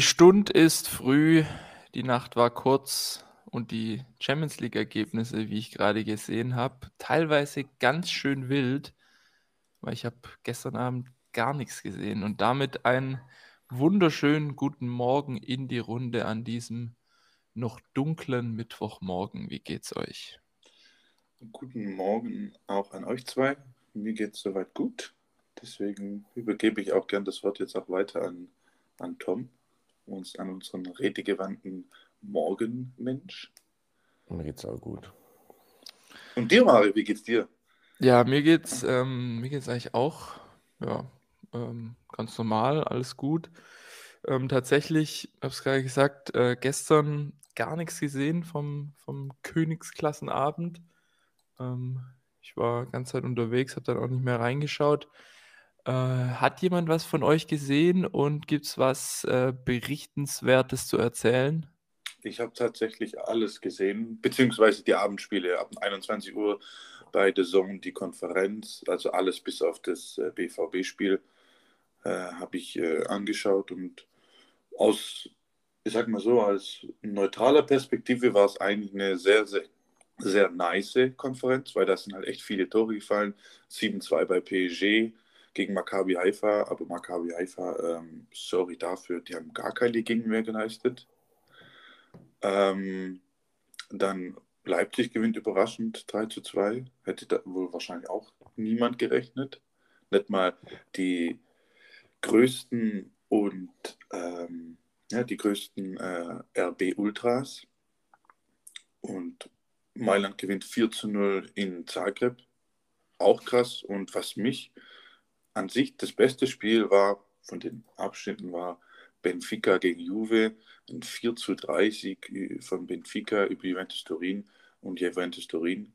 Die Stund ist früh, die Nacht war kurz und die Champions League-Ergebnisse, wie ich gerade gesehen habe, teilweise ganz schön wild, weil ich habe gestern Abend gar nichts gesehen und damit einen wunderschönen guten Morgen in die Runde an diesem noch dunklen Mittwochmorgen. Wie geht's euch? Guten Morgen auch an euch zwei. Mir geht's soweit gut. Deswegen übergebe ich auch gern das Wort jetzt auch weiter an, an Tom, uns an unseren redegewandten Morgenmensch. Mir geht's auch gut. Und dir, Mario, wie geht's dir? Ja, mir geht's, ähm, mir geht's eigentlich auch, ja, ähm, ganz normal, alles gut. Ähm, tatsächlich, habe es gerade gesagt, äh, gestern gar nichts gesehen vom, vom Königsklassenabend. Ähm, ich war ganz Zeit unterwegs, habe dann auch nicht mehr reingeschaut. Äh, hat jemand was von euch gesehen und gibt es was äh, Berichtenswertes zu erzählen? Ich habe tatsächlich alles gesehen, beziehungsweise die Abendspiele ab 21 Uhr bei The Zone, die Konferenz, also alles bis auf das äh, BVB-Spiel äh, habe ich äh, angeschaut und aus, ich sag mal so, als neutraler Perspektive war es eigentlich eine sehr, sehr, sehr nice Konferenz, weil da sind halt echt viele Tore gefallen. 7-2 bei PSG gegen Maccabi Haifa, aber Maccabi Haifa, ähm, sorry dafür, die haben gar keine Gegenwehr geleistet. Ähm, dann Leipzig gewinnt überraschend 3 zu 2. Hätte da wohl wahrscheinlich auch niemand gerechnet. Nicht mal die größten und ähm, ja, die größten äh, RB Ultras. Und Mailand gewinnt 4 zu 0 in Zagreb. Auch krass. Und was mich an sich das beste Spiel war, von den Abschnitten war Benfica gegen Juve, ein 4 zu 3 Sieg äh, von Benfica über Juventus Turin und Juventus Turin.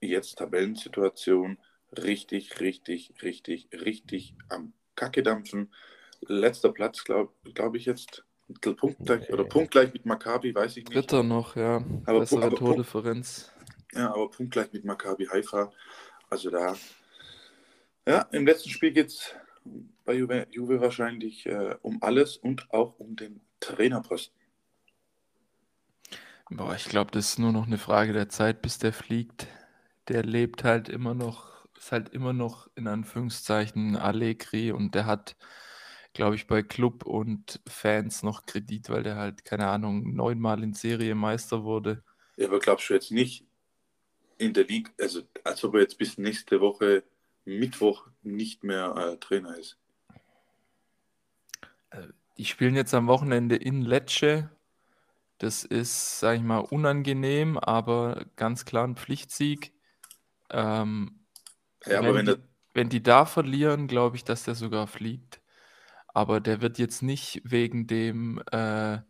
Jetzt Tabellensituation, richtig, richtig, richtig, richtig am Kacke dampfen. Letzter Platz, glaube glaub ich jetzt. Punktgleich, oder punktgleich mit Maccabi, weiß ich nicht. Dritter noch, ja. Aber, Bessere aber Tordifferenz. Ja, aber punktgleich mit Maccabi Haifa. Also da. Ja, im letzten Spiel geht es bei Juve, Juve wahrscheinlich äh, um alles und auch um den Trainerposten. Boah, ich glaube, das ist nur noch eine Frage der Zeit, bis der fliegt. Der lebt halt immer noch, ist halt immer noch in Anführungszeichen Allegri und der hat, glaube ich, bei Club und Fans noch Kredit, weil der halt, keine Ahnung, neunmal in Serie Meister wurde. Ja, aber glaubst du jetzt nicht in der Liga, also als ob er jetzt bis nächste Woche Mittwoch nicht mehr äh, Trainer ist? Äh, Die spielen jetzt am Wochenende in Lecce. Das ist, sage ich mal, unangenehm, aber ganz klar ein Pflichtsieg. Ähm, Ja, aber wenn die, wenn die da verlieren, glaube ich, dass der sogar fliegt. Aber der wird jetzt nicht wegen dem äh,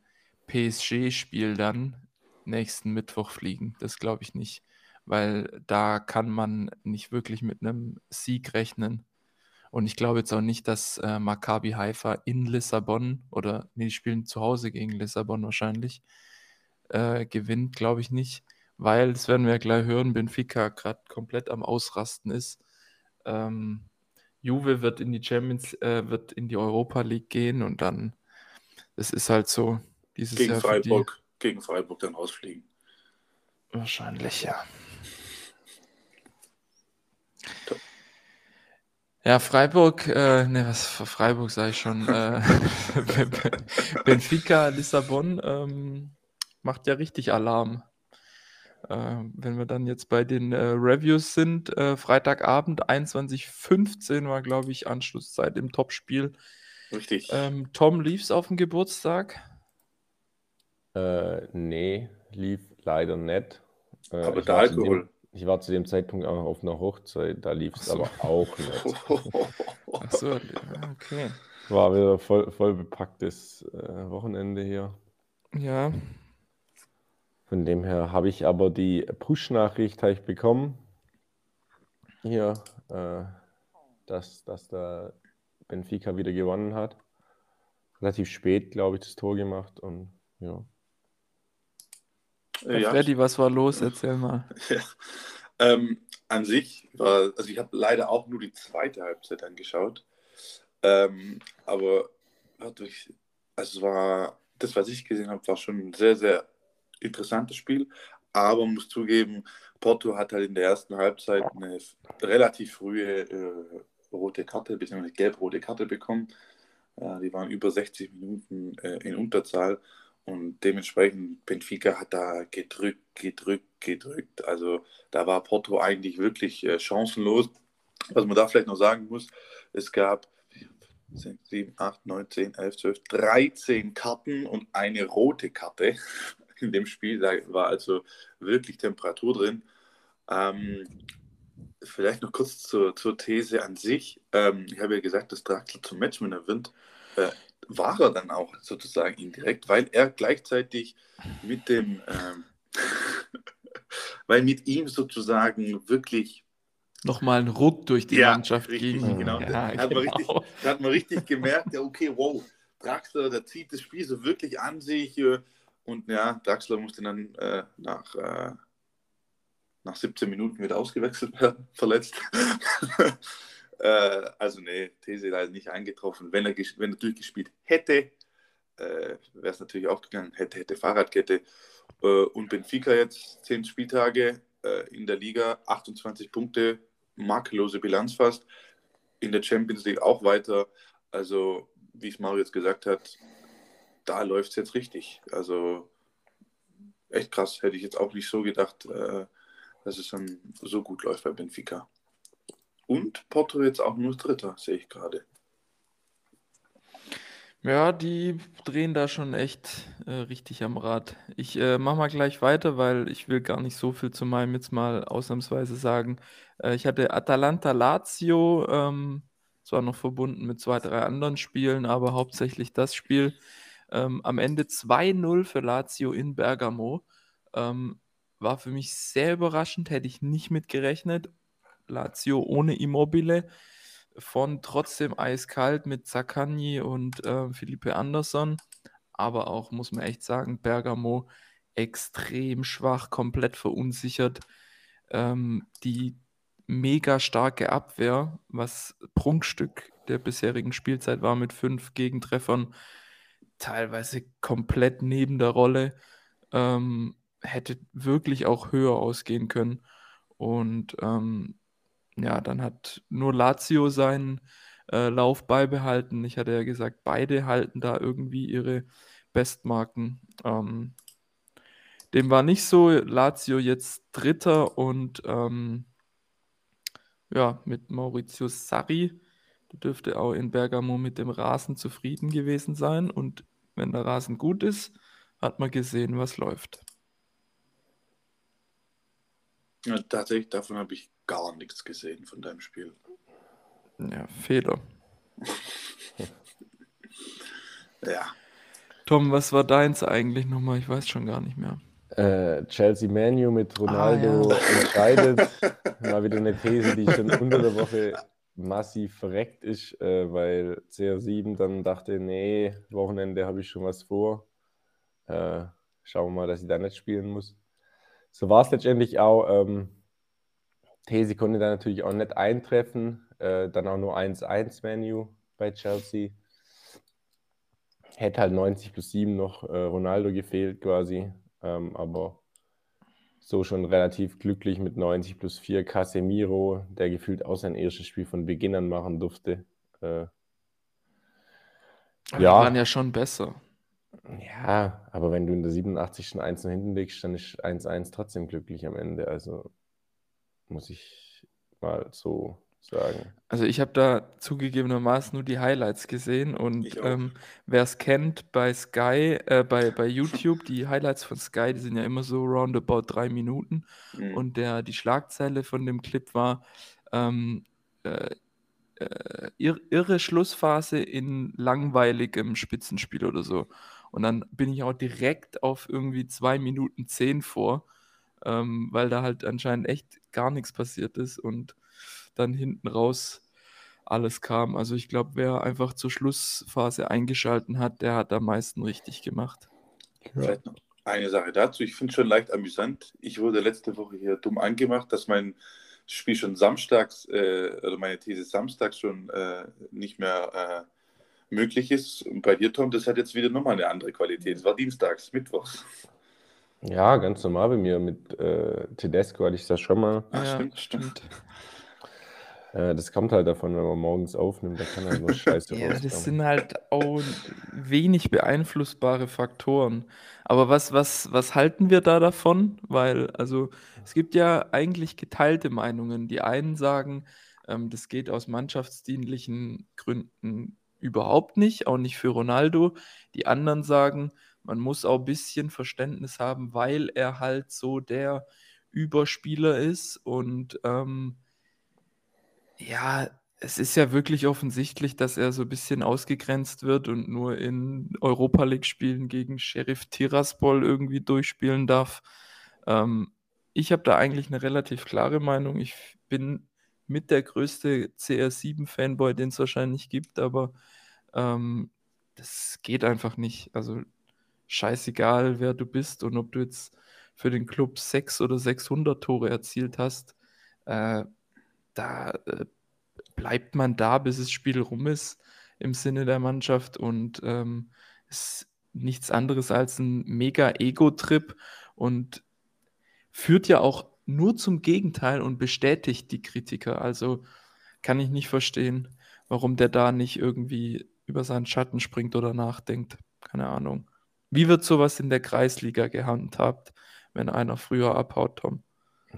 PSG-Spiel dann nächsten Mittwoch fliegen. Das glaube ich nicht, weil da kann man nicht wirklich mit einem Sieg rechnen. Und ich glaube jetzt auch nicht, dass äh, Maccabi Haifa in Lissabon oder nee, die spielen zu Hause gegen Lissabon wahrscheinlich äh, gewinnt, glaube ich nicht, weil, das werden wir ja gleich hören, Benfica gerade komplett am Ausrasten ist. Ähm, Juve wird in die Champions, äh, wird in die Europa League gehen und dann, das ist halt so, dieses gegen Jahr für die Freiburg, gegen Freiburg dann rausfliegen. wahrscheinlich, ja. Ja, Freiburg, äh, ne, was für Freiburg sage ich schon, äh, Benfica Lissabon ähm, macht ja richtig Alarm. Äh, wenn wir dann jetzt bei den äh, Reviews sind, äh, Freitagabend 21.15 war, glaube ich, Anschlusszeit im Topspiel. Richtig. Ähm, Tom lief's auf dem Geburtstag. Äh, nee, lief leider nicht. Äh, aber der Alkohol. Ich war zu dem Zeitpunkt auch noch auf einer Hochzeit, da lief es so. aber auch nicht. Ach so, ja, okay. War wieder voll, voll bepacktes äh, Wochenende hier. Ja, Von dem her habe ich aber die Push-Nachricht ich bekommen. Hier, äh, dass, dass der Benfica wieder gewonnen hat. Relativ spät, glaube ich, das Tor gemacht und ja. Äh, ja, Freddy, was war los? Erzähl mal. Ja. Ähm, an sich war, also ich habe leider auch nur die zweite Halbzeit angeschaut. Ähm, aber hat durch, Also es war, das, was ich gesehen habe, war schon ein sehr, sehr interessantes Spiel. Aber muss zugeben, Porto hat halt in der ersten Halbzeit eine relativ frühe äh, rote Karte, beziehungsweise gelb-rote Karte bekommen. Äh, die waren über 60 Minuten äh, in Unterzahl und dementsprechend Benfica hat da gedrückt, gedrückt, gedrückt. Also da war Porto eigentlich wirklich äh, chancenlos. Was man da vielleicht noch sagen muss, es gab 7, 8, 9, 10, 11, 12, 13 Karten und eine rote Karte in dem Spiel. Da war also wirklich Temperatur drin. Ähm, vielleicht noch kurz zur, zur These an sich. Ähm, ich habe ja gesagt, dass Draxler zum Matchwinner wird. Äh, war er dann auch sozusagen indirekt, weil er gleichzeitig mit dem, ähm, weil mit ihm sozusagen wirklich nochmal ein Ruck durch die ja, Mannschaft richtig, ging. Genau. Ja, da, hat genau. Man richtig, da hat man richtig gemerkt, ja, okay, wow, Draxler, der zieht das Spiel so wirklich an sich. Äh, und ja, Draxler musste dann äh, nach, äh, nach 17 Minuten wieder ausgewechselt werden, verletzt. äh, also nee, These leider nicht eingetroffen. Wenn er, wenn er durchgespielt hätte, äh, wäre es natürlich auch gegangen. Hätte, hätte Fahrradkette. Äh, und Benfica jetzt 10 Spieltage äh, in der Liga, 28 Punkte, makellose Bilanz fast. In der Champions League auch weiter. Also, wie es Mario jetzt gesagt hat, da läuft es jetzt richtig. Also, echt krass. Hätte ich jetzt auch nicht so gedacht, äh, dass es dann so gut läuft bei Benfica. Und Porto jetzt auch nur Dritter, sehe ich gerade. Ja, die drehen da schon echt äh, richtig am Rad. Ich äh, mache mal gleich weiter, weil ich will gar nicht so viel zu meinem jetzt mal ausnahmsweise sagen. Äh, ich hatte Atalanta Lazio, ähm, zwar noch verbunden mit zwei, drei anderen Spielen, aber hauptsächlich das Spiel. Ähm, am Ende 2-0 für Lazio in Bergamo. Ähm, war für mich sehr überraschend, hätte ich nicht mit gerechnet. Lazio ohne Immobile von trotzdem eiskalt mit Zaccagni und äh, Felipe Anderson. Aber auch, muss man echt sagen, Bergamo extrem schwach, komplett verunsichert. Ähm, die mega starke Abwehr, was Prunkstück der bisherigen Spielzeit war mit fünf Gegentreffern, teilweise komplett neben der Rolle, ähm, hätte wirklich auch höher ausgehen können. Und ähm, ja, dann hat nur Lazio seinen äh, Lauf beibehalten. Ich hatte ja gesagt, beide halten da irgendwie ihre Bestmarken. Ähm, dem war nicht so. Lazio jetzt Dritter und ähm, ja, mit Maurizio Sarri. Der dürfte auch in Bergamo mit dem Rasen zufrieden gewesen sein. Und wenn der Rasen gut ist, hat man gesehen, was läuft. Ja, tatsächlich, davon habe ich gar nichts gesehen von deinem Spiel. Ja, Fehler. ja. Tom, was war deins eigentlich nochmal? Ich weiß schon gar nicht mehr. Äh, Chelsea Manu mit Ronaldo ah, ja. entscheidet. Mal wieder eine These, die schon unter der Woche massiv verreckt ist, äh, weil CR7 dann dachte, nee, Wochenende habe ich schon was vor. Äh, schauen wir mal, dass ich da nicht spielen muss. So war es letztendlich auch. Ähm, These konnte dann natürlich auch nicht eintreffen. Äh, dann auch nur 1-1-Menu bei Chelsea. Hätte halt 90 plus 7 noch äh, Ronaldo gefehlt quasi. Ähm, aber so schon relativ glücklich mit 90 plus 4 Casemiro, der gefühlt auch sein erstes Spiel von Beginn an machen durfte. Äh, ja. Die waren ja schon besser. Ja, aber wenn du in der 87 schon 1 hinten legst, dann ist 1-1 trotzdem glücklich am Ende. Also muss ich mal so sagen. Also ich habe da zugegebenermaßen nur die Highlights gesehen und ähm, wer es kennt bei Sky, äh, bei, bei YouTube, die Highlights von Sky, die sind ja immer so roundabout drei Minuten mhm. und der, die Schlagzeile von dem Clip war ähm, äh, äh, irre Schlussphase in langweiligem Spitzenspiel oder so. Und dann bin ich auch direkt auf irgendwie zwei Minuten zehn vor ähm, weil da halt anscheinend echt gar nichts passiert ist und dann hinten raus alles kam. Also ich glaube, wer einfach zur Schlussphase eingeschalten hat, der hat am meisten richtig gemacht. Vielleicht noch eine Sache dazu. Ich finde es schon leicht amüsant. Ich wurde letzte Woche hier dumm angemacht, dass mein Spiel schon samstags, äh, oder meine These samstags schon äh, nicht mehr äh, möglich ist. Und bei dir, Tom, das hat jetzt wieder nochmal eine andere Qualität. Es war dienstags, mittwochs. Ja, ganz normal bei mir. Mit äh, Tedesco hatte ich das schon mal. Ja, stimmt. stimmt. Äh, das kommt halt davon, wenn man morgens aufnimmt, da kann halt nur Scheiße Ja, das rauskommen. sind halt auch wenig beeinflussbare Faktoren. Aber was, was, was halten wir da davon? Weil, also, es gibt ja eigentlich geteilte Meinungen. Die einen sagen, ähm, das geht aus mannschaftsdienlichen Gründen überhaupt nicht, auch nicht für Ronaldo. Die anderen sagen, man muss auch ein bisschen Verständnis haben, weil er halt so der Überspieler ist und ähm, ja, es ist ja wirklich offensichtlich, dass er so ein bisschen ausgegrenzt wird und nur in Europa League-Spielen gegen Sheriff Tiraspol irgendwie durchspielen darf. Ähm, ich habe da eigentlich eine relativ klare Meinung. Ich bin mit der größte CR7-Fanboy, den es wahrscheinlich gibt, aber ähm, das geht einfach nicht. Also scheißegal, wer du bist und ob du jetzt für den Club 6 oder 600 Tore erzielt hast, äh, da äh, bleibt man da, bis das Spiel rum ist, im Sinne der Mannschaft und ähm, ist nichts anderes als ein mega Ego-Trip und führt ja auch nur zum Gegenteil und bestätigt die Kritiker. Also kann ich nicht verstehen, warum der da nicht irgendwie über seinen Schatten springt oder nachdenkt. Keine Ahnung. Wie wird sowas in der Kreisliga gehandhabt, wenn einer früher abhaut, Tom?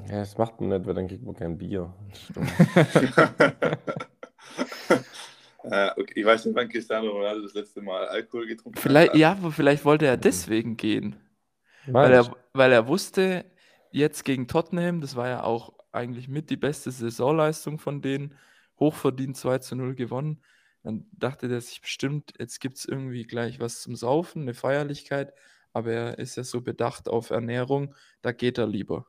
Ja, das macht man nicht, weil dann kriegt man kein Bier. Äh, okay. Ich weiß nicht, wann Cristiano Ronaldo das letzte Mal Alkohol getrunken Vielleicht, hat. ja, aber vielleicht wollte er deswegen gehen. Weil er, weil er wusste, jetzt gegen Tottenham, das war ja auch eigentlich mit die beste Saisonleistung von denen, hochverdient 2 zu 0 gewonnen. Dann dachte der sich bestimmt, jetzt gibt es irgendwie gleich was zum Saufen, eine Feierlichkeit, aber er ist ja so bedacht auf Ernährung, da geht er lieber.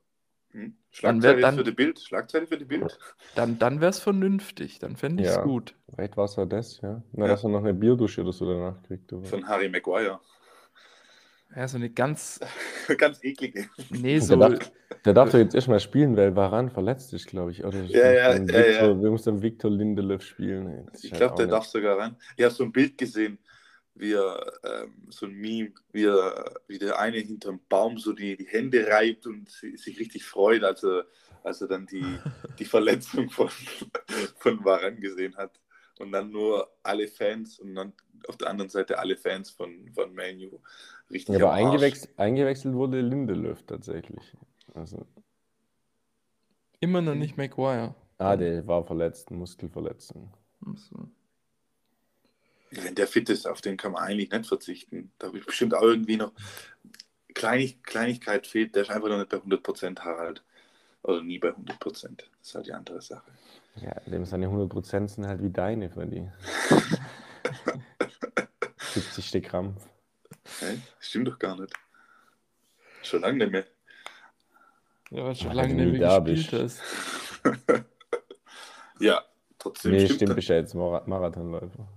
Hm? Dann Schlagzeile wär- dann- für die Bild. Schlagzeile für die Bild. Dann, dann wäre es vernünftig, dann fände ich es Ja. gut. Vielleicht war es ja das, ja. Na, Ja. dass er noch eine Bierdusche oder so danach kriegt. Aber. Von Harry Maguire. Ja, so eine ganz, Ganz eklige. nee, Der so, darf, der darf doch jetzt erstmal spielen, weil Varan verletzt ist, glaube ich. Oder Ja, ja, ja, Victor, ja. Wir müssen dann Victor Lindelöf spielen. Das Ich halt glaube, der nicht- darf sogar rein. Ich habe so ein Bild gesehen, wie er, ähm, so ein Meme, wie, er, wie der eine hinterm Baum so die, die Hände reibt und si- sich richtig freut, als er, als er dann die, die Verletzung von, von Varan gesehen hat. Und dann nur alle Fans und dann auf der anderen Seite alle Fans von, von Manu richtig Ja, aber eingewechselt, eingewechselt wurde Lindelöf tatsächlich. Also, immer noch nicht Maguire. ah, der war verletzt, Muskelverletzung. Also, Wenn der fit ist, auf den kann man eigentlich nicht verzichten. Da wird bestimmt auch irgendwie noch Kleinig, Kleinigkeit fehlt. Der ist einfach noch nicht bei 100% Harald. Oder nie bei 100%. Das ist halt die andere Sache. Ja, dem seine 100% sind halt wie deine, Freddy. 70. Krampf. Hä? Stimmt doch gar nicht. Schon lange nicht mehr. ja, weil schon lange nicht mehr da gespielt bist. hast. ja, trotzdem Nee, stimmt, stimmt, ja jetzt Mara- Marathonläufer.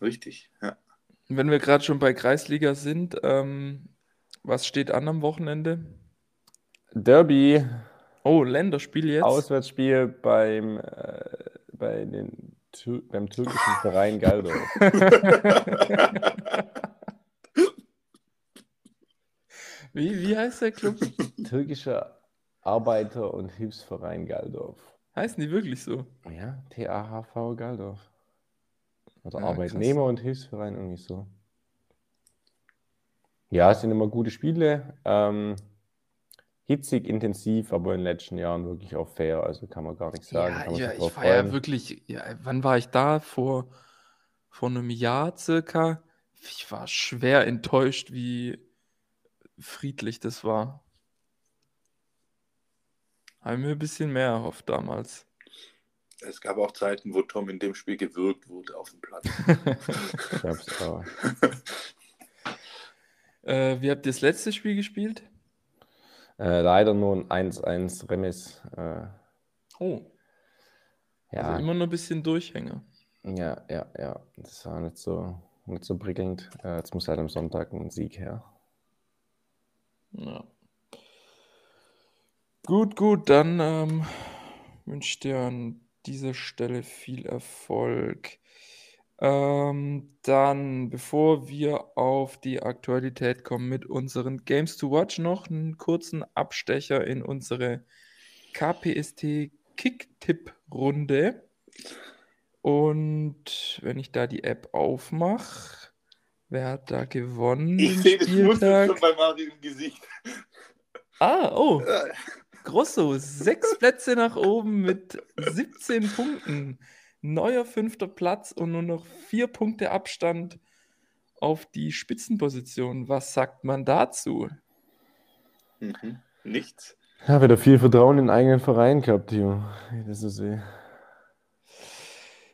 Richtig, ja. Wenn wir gerade schon bei Kreisliga sind, ähm, was steht an am Wochenende? Derby, Oh, Länderspiel jetzt. Auswärtsspiel beim, äh, bei den, Tür- beim türkischen Verein Galdorf. Wie, wie heißt der Club? Türkischer Arbeiter- und Hilfsverein Galdorf. Heißen die wirklich so? Ja, TAHV Galdorf. Oder Ah, Arbeitnehmer- und Hilfsverein, irgendwie so. Ja, es sind immer gute Spiele. Ähm, hitzig, intensiv, aber in den letzten Jahren wirklich auch fair. Also kann man gar nichts sagen. Ja, kann man ja ich war ja freuen. wirklich, ja, wann war ich da? Vor, vor einem Jahr circa. Ich war schwer enttäuscht, wie friedlich das war. Habe mir ein bisschen mehr erhofft damals. Es gab auch Zeiten, wo Tom in dem Spiel gewürgt wurde auf dem Platz. Ich hab's auch. Äh, wie habt ihr das letzte Spiel gespielt? Äh, leider nur ein 1-1 Remis. Äh, Oh, ja, also immer nur ein bisschen Durchhänger. ja, ja, ja. Das war nicht so, nicht so prickelnd. Äh, jetzt muss halt am Sonntag ein Sieg her. Ja. Gut, gut, dann ähm, wünsche ich dir an dieser Stelle viel Erfolg. Ähm, dann, bevor wir auf die Aktualität kommen mit unseren Games to Watch, noch einen kurzen Abstecher in unsere KPST Kick-Tipp-Runde. Und wenn ich da die App aufmache, wer hat da gewonnen? Ich sehe das schon bei Mario im Gesicht. Ah, oh, Grosso, sechs Plätze nach oben mit 17 Punkten. Neuer fünfter Platz und nur noch vier Punkte Abstand auf die Spitzenposition. Was sagt man dazu? Mhm. Nichts. Ja, wieder viel Vertrauen in den eigenen Verein gehabt, ich Das so sehe.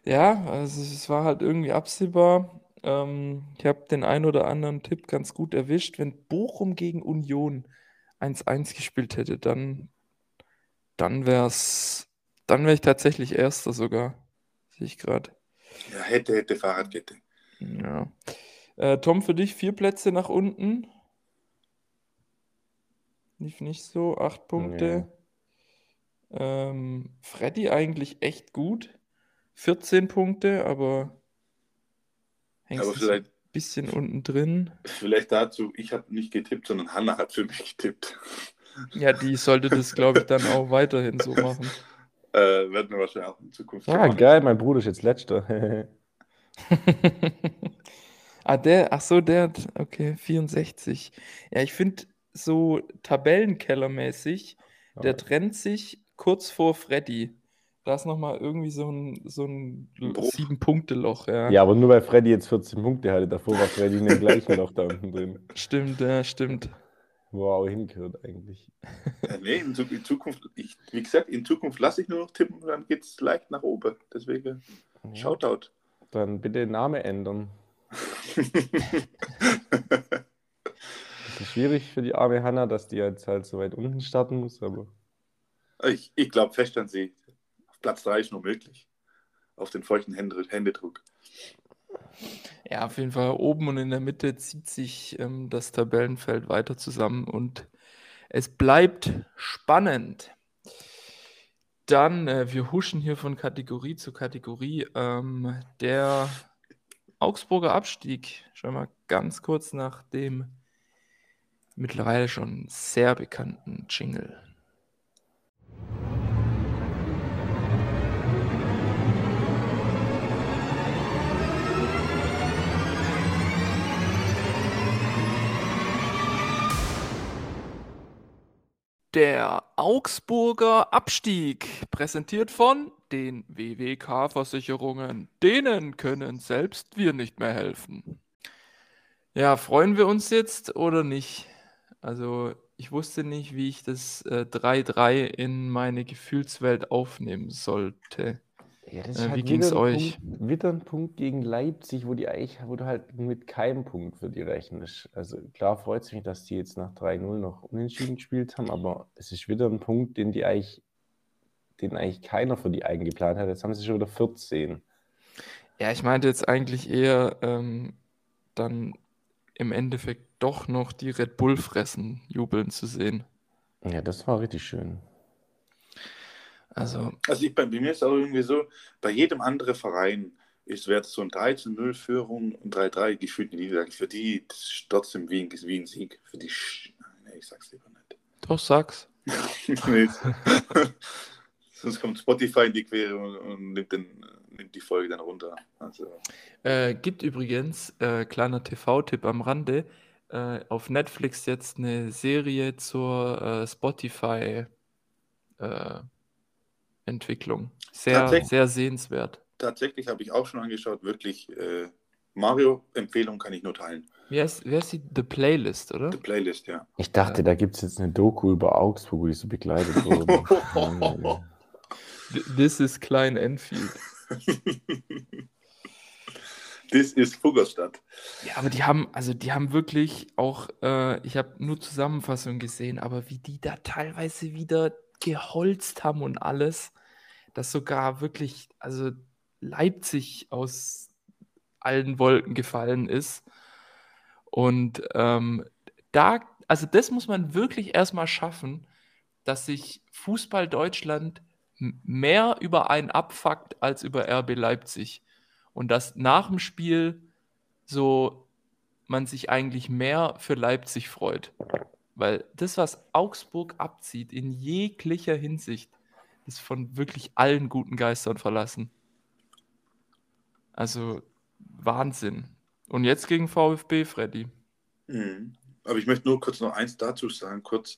Ja, also es war halt irgendwie absehbar. Ähm, ich habe den einen oder anderen Tipp ganz gut erwischt. Wenn Bochum gegen Union 1-1 gespielt hätte, dann, dann wär's, dann wäre ich tatsächlich Erster sogar. Sehe ich gerade. Ja, hätte, hätte, Fahrradkette. Ja. Äh, Tom, für dich vier Plätze nach unten. Lief nicht so, acht Punkte. Ähm, Freddy eigentlich echt gut. 14 Punkte, aber hängst Aber du so ein vielleicht, bisschen unten drin. vielleicht dazu, ich habe nicht getippt, sondern Hanna hat für mich getippt. Ja, die sollte das, glaube ich, dann auch weiterhin so machen. Äh, werden wir wahrscheinlich auch in Zukunft Ah, machen. geil, mein Bruder ist jetzt letzter. ah, der, ach so, der hat, okay, 64. Ja, ich finde so Tabellenkellermäßig, der trennt sich kurz vor Freddy. Da ist nochmal irgendwie so ein, so ein. Sieben-Punkte-Loch, ja. ja, aber nur weil Freddy jetzt 14 Punkte hatte. Davor war Freddy in dem gleichen Loch da unten drin. Stimmt, ja, stimmt. Wo auch hingehört eigentlich. Äh, nee, in, in Zukunft, ich, wie gesagt, in Zukunft lasse ich nur noch tippen und dann geht es leicht nach oben. Deswegen, Ja, Shoutout. dann bitte den Namen ändern. Das ist schwierig für die arme Hanna, dass die jetzt halt so weit unten starten muss, aber ich ich glaube fest an sie. Auf Platz 3 ist nur möglich. Auf den feuchten Hände, Händedruck. Ja, auf jeden Fall oben und in der Mitte zieht sich ähm, das Tabellenfeld weiter zusammen und es bleibt spannend. Dann, äh, wir huschen hier von Kategorie zu Kategorie. Ähm, der Augsburger Abstieg, schon mal ganz kurz nach dem mittlerweile schon sehr bekannten Jingle. Der Augsburger Abstieg, präsentiert von den WWK-Versicherungen. Denen können selbst wir nicht mehr helfen. Ja, freuen wir uns jetzt oder nicht? Also, ich wusste nicht, wie ich das äh, 3-3 in meine Gefühlswelt aufnehmen sollte. Ja, das Äh, ist wie halt ging's wieder ein euch? Punkt, wieder ein Punkt gegen Leipzig, wo die eigentlich, wo du halt mit keinem Punkt für die rechnest. Also klar freut es mich, dass die jetzt nach 3-0 noch unentschieden gespielt haben, aber es ist wieder ein Punkt, den die eigentlich, den eigentlich keiner für die eingeplant hat. Jetzt haben sie schon wieder 14. Ja, ich meinte jetzt eigentlich eher ähm, dann im Endeffekt doch noch die Red Bull fressen, jubeln zu sehen. Ja, das war richtig schön. Also, Also ich, bei mir ist auch irgendwie so, bei jedem anderen Verein ist wert so ein 13-0-Führung und 3-3 gefühlt eine Niederlage. Für die ist trotzdem wie ein, wie ein Sieg. Für die, nee, ich sag's lieber nicht. doch, sag's. Sonst kommt Spotify in die Quere und, und nimmt, den, nimmt die Folge dann runter. Also, Äh, gibt übrigens, äh, kleiner TV-Tipp am Rande, äh, auf Netflix jetzt eine Serie zur äh, Spotify äh, Entwicklung. Sehr, sehr sehenswert. tatsächlich habe ich auch schon angeschaut, wirklich äh, Mario-Empfehlung kann ich nur teilen. Wie heißt, wie heißt die? The Playlist, oder? Die Playlist, ja. Ich dachte, da gibt es jetzt eine Doku über Augsburg, wo die so begleitet. Th- This is Klein Enfield. Das ist Fuggerstadt. Ja, aber die haben, also die haben wirklich auch, äh, ich habe nur Zusammenfassungen gesehen, aber wie die da teilweise wieder geholzt haben und alles, dass sogar wirklich, also Leipzig aus allen Wolken gefallen ist. Und ähm, da, also das muss man wirklich erstmal schaffen, dass sich Fußball Deutschland mehr über einen abfuckt als über RB Leipzig. Und dass nach dem Spiel so man sich eigentlich mehr für Leipzig freut. Weil das, was Augsburg abzieht, in jeglicher Hinsicht, ist von wirklich allen guten Geistern verlassen. Also Wahnsinn. Und jetzt gegen VfB, Freddy. Mhm. Aber ich möchte nur kurz noch eins dazu sagen, kurz.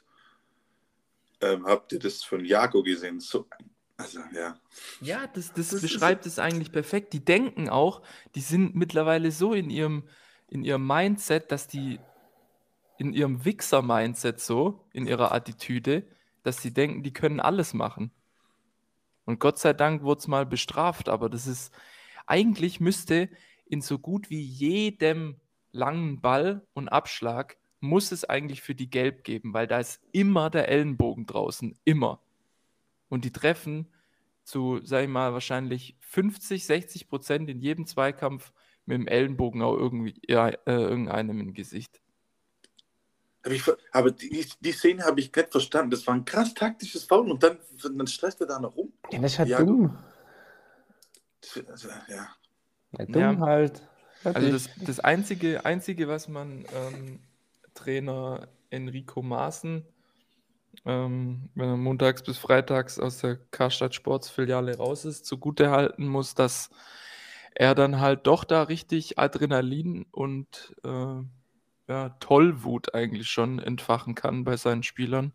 Ähm, habt ihr das von Jago gesehen? So, also, ja. Ja, das, das, das beschreibt es eigentlich perfekt. Die denken auch, die sind mittlerweile so in ihrem, in ihrem Mindset, dass die in ihrem Wichser-Mindset so, in ihrer Attitüde, dass sie denken, die können alles machen. Und Gott sei Dank wurde es mal bestraft, aber das ist, eigentlich müsste in so gut wie jedem langen Ball und Abschlag muss es eigentlich für die Gelb geben, weil da ist immer der Ellenbogen draußen, immer. Und die treffen zu, sag ich mal, wahrscheinlich 50, 60 Prozent in jedem Zweikampf mit dem Ellenbogen auch irgendwie ja, äh, irgendeinem im Gesicht. Aber, ich, aber die, die Szene habe ich nicht verstanden. Das war ein krass taktisches Foul und dann, dann stresst er da noch rum. Ja, das ist halt ja, dumm. Also, ja. ja. dumm ja. halt. Also das, das einzige, einzige, was man ähm, Trainer Enrico Maaßen, ähm, wenn er montags bis freitags aus der Karstadt Sportsfiliale raus ist, zugute halten muss, dass er dann halt doch da richtig Adrenalin und äh, ja, Tollwut eigentlich schon entfachen kann bei seinen Spielern.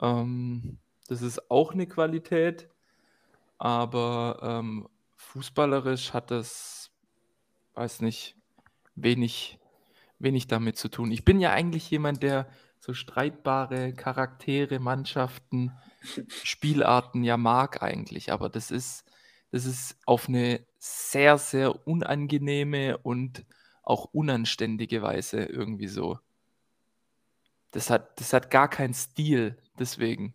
Ähm, das ist auch eine Qualität, aber ähm, fußballerisch hat das, weiß nicht, wenig, wenig damit zu tun. Ich bin ja eigentlich jemand, der so streitbare Charaktere, Mannschaften, Spielarten ja mag eigentlich, aber das ist, das ist auf eine sehr, sehr unangenehme und auch unanständige Weise irgendwie so. Das hat, das hat gar keinen Stil, deswegen.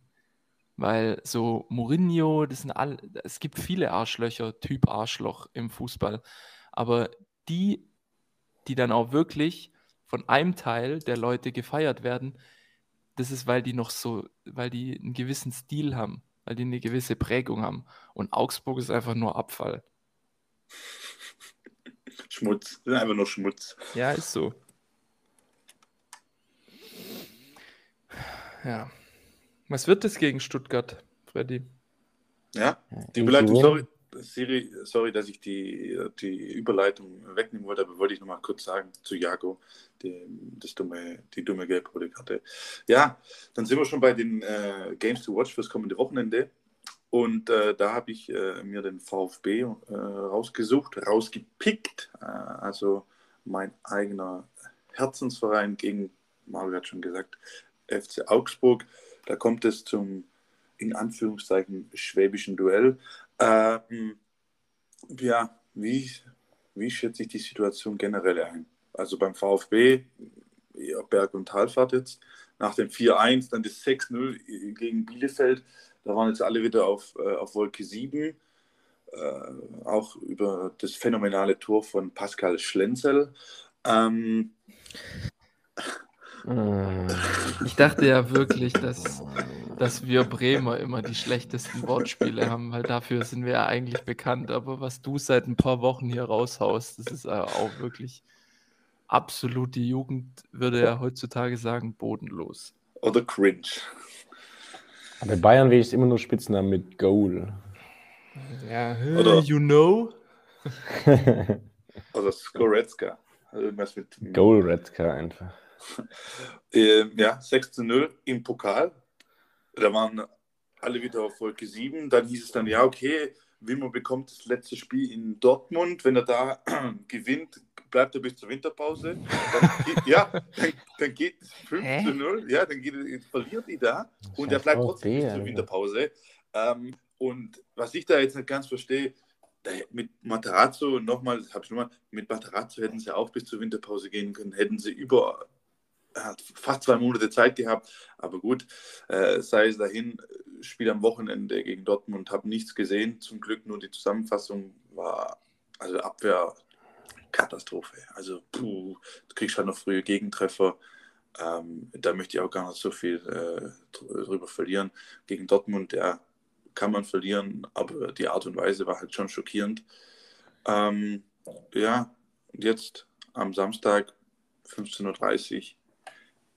Weil so Mourinho, das sind all, es gibt viele Arschlöcher, Typ Arschloch im Fußball. Aber die, die dann auch wirklich von einem Teil der Leute gefeiert werden, das ist, weil die noch so, weil die einen gewissen Stil haben, weil die eine gewisse Prägung haben. Und Augsburg ist einfach nur Abfall. Schmutz. Das ist einfach nur Schmutz. Ja, ist so. Ja. Was wird das gegen Stuttgart, Freddy? Ja, die Überleitung, sorry, Siri, sorry, dass ich die, die Überleitung wegnehmen wollte, aber wollte ich nochmal kurz sagen zu Jago, die, das dumme, die dumme gelb-rote Karte. Ja, dann sind wir schon bei den äh, Games to Watch fürs kommende Wochenende. Und äh, da habe ich äh, mir den VfB äh, rausgesucht, rausgepickt. Äh, also mein eigener Herzensverein gegen, Mario hat schon gesagt, FC Augsburg. Da kommt es zum, in Anführungszeichen, schwäbischen Duell. Ähm, ja, wie, wie schätze ich die Situation generell ein? Also beim VfB, Berg- und Talfahrt jetzt, nach dem 4-1, dann das 6-0 gegen Bielefeld da waren jetzt alle wieder auf, äh, auf Wolke 7. Äh, auch über das phänomenale Tor von Pascal Schlenzel. Ähm, äh. ich dachte ja wirklich, dass, dass wir Bremer immer die schlechtesten Wortspiele haben, weil dafür sind wir ja eigentlich bekannt. Aber was du seit ein paar Wochen hier raushaust, das ist auch wirklich absolut die Jugend, würde ja heutzutage sagen, bodenlos. Oder cringe. Bei Bayern will ich immer nur Spitznamen mit Goal. Ja, Oder, you know. Oder Skoretzka. Also irgendwas mit. Goalretzka einfach. ähm, ja, 6 zu 0 im Pokal. Da waren alle wieder auf Wolke 7. Dann hieß es dann, ja, okay, Wimmer bekommt das letzte Spiel in Dortmund. Wenn er da gewinnt, bleibt er bis zur Winterpause. Dann geht, ja, dann, dann geht es 5 Hä? zu 0. Ja, dann geht, verliert die da und er bleibt trotzdem bis zur Winterpause. Ähm, und was ich da jetzt nicht ganz verstehe, mit Materazzo nochmal, habe ich nochmal, mit Materazzo hätten sie auch bis zur Winterpause gehen können, hätten sie über fast zwei Monate Zeit gehabt, aber gut, äh, sei es dahin, Spiel am Wochenende gegen Dortmund, habe nichts gesehen, zum Glück nur die Zusammenfassung war, also Abwehr Katastrophe. Also, puh, du kriegst halt noch frühe Gegentreffer. Ähm, da möchte ich auch gar nicht so viel äh, drüber verlieren. Gegen Dortmund, ja, kann man verlieren, aber die Art und Weise war halt schon schockierend. Ähm, ja, und jetzt am Samstag 15.30 Uhr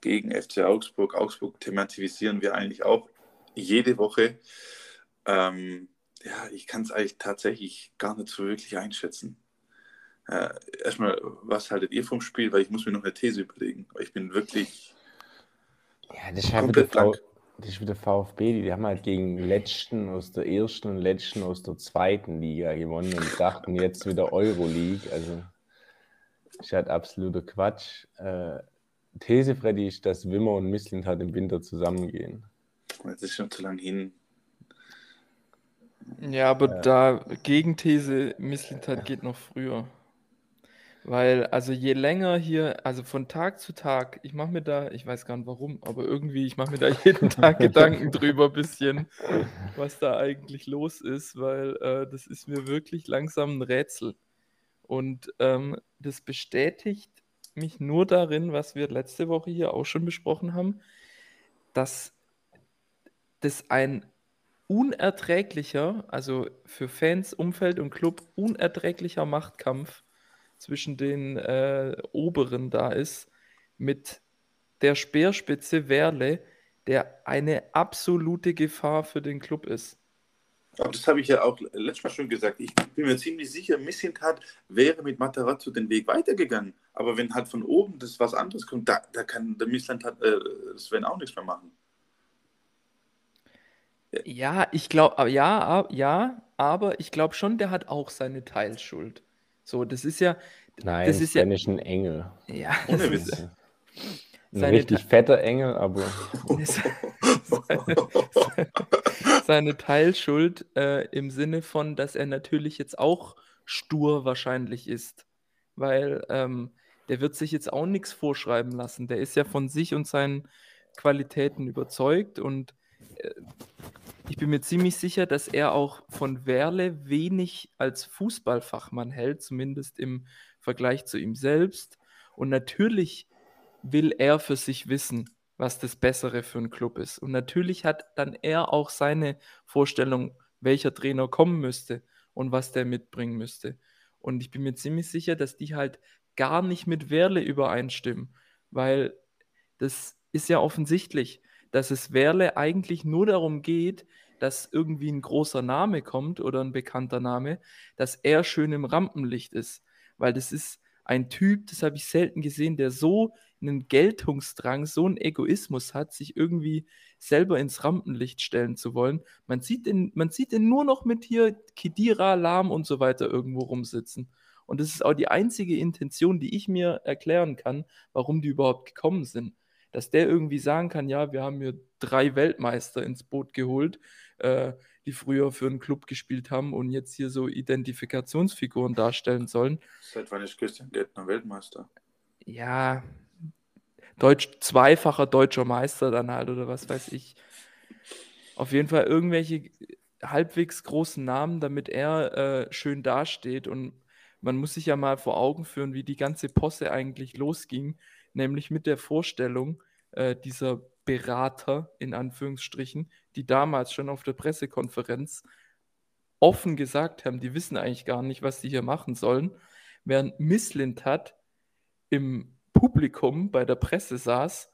gegen FC Augsburg. Augsburg thematisieren wir eigentlich auch jede Woche. Ähm, ja, ich kann es eigentlich tatsächlich gar nicht so wirklich einschätzen. Äh, erstmal, was haltet ihr vom Spiel? Weil ich muss mir noch eine These überlegen. Ich bin wirklich. Ja, das ist, halt das ist wieder VfB. Die haben halt gegen Letzten aus der ersten und Letzten aus der zweiten Liga gewonnen und dachten jetzt wieder Euroleague. Also, das ist halt absoluter Quatsch. Äh, These, Freddy, ist, dass Wimmer und Missling halt im Winter zusammengehen. Das ist schon zu lang hin. Ja, aber ja. da Gegenthese, Misslintat geht noch früher. Weil, also je länger hier, also von Tag zu Tag, ich mache mir da, ich weiß gar nicht warum, aber irgendwie, ich mache mir da jeden Tag Gedanken drüber ein bisschen, was da eigentlich los ist, weil äh, das ist mir wirklich langsam ein Rätsel. Und ähm, das bestätigt mich nur darin, was wir letzte Woche hier auch schon besprochen haben, dass das ein unerträglicher, also für Fans, Umfeld und Club unerträglicher Machtkampf zwischen den äh, Oberen da ist, mit der Speerspitze Werle, der eine absolute Gefahr für den Club ist. Aber das habe ich ja auch letztes Mal schon gesagt. Ich bin mir ziemlich sicher, Missintat wäre mit Matarazzo den Weg weitergegangen. Aber wenn halt von oben das was anderes kommt, da, da kann der Missland äh, Sven auch nichts mehr machen. Ja, ich glaube, ja, ja, aber ich glaube schon, der hat auch seine Teilschuld. So, das ist ja. Nein, das ist ja. ist ein Engel. Ja, Ohne Witz. Ein richtig fetter Engel, aber. seine, seine Teilschuld äh, im Sinne von, dass er natürlich jetzt auch stur wahrscheinlich ist. Weil ähm, der wird sich jetzt auch nichts vorschreiben lassen. Der ist ja von sich und seinen Qualitäten überzeugt und ich bin mir ziemlich sicher, dass er auch von Werle wenig als Fußballfachmann hält, zumindest im Vergleich zu ihm selbst. Und natürlich will er für sich wissen, was das Bessere für einen Club ist. Und natürlich hat dann er auch seine Vorstellung, welcher Trainer kommen müsste und was der mitbringen müsste. Und ich bin mir ziemlich sicher, dass die halt gar nicht mit Werle übereinstimmen, weil das ist ja offensichtlich dass es Werle eigentlich nur darum geht, dass irgendwie ein großer Name kommt oder ein bekannter Name, dass er schön im Rampenlicht ist. Weil das ist ein Typ, das habe ich selten gesehen, der so einen Geltungsdrang, so einen Egoismus hat, sich irgendwie selber ins Rampenlicht stellen zu wollen. Man sieht ihn, man sieht ihn nur noch mit hier Kidira, Lahm und so weiter irgendwo rumsitzen. Und das ist auch die einzige Intention, die ich mir erklären kann, warum die überhaupt gekommen sind dass der irgendwie sagen kann, ja, wir haben hier drei Weltmeister ins Boot geholt, äh, die früher für einen Club gespielt haben und jetzt hier so Identifikationsfiguren darstellen sollen. Seit wann ist Christian Gettner Weltmeister? Ja, Deutsch, zweifacher deutscher Meister dann halt oder was weiß ich. Auf jeden Fall irgendwelche halbwegs großen Namen, damit er äh, schön dasteht und man muss sich ja mal vor Augen führen, wie die ganze Posse eigentlich losging nämlich mit der Vorstellung äh, dieser Berater in Anführungsstrichen, die damals schon auf der Pressekonferenz offen gesagt haben, die wissen eigentlich gar nicht, was sie hier machen sollen, während Misslintat im Publikum bei der Presse saß,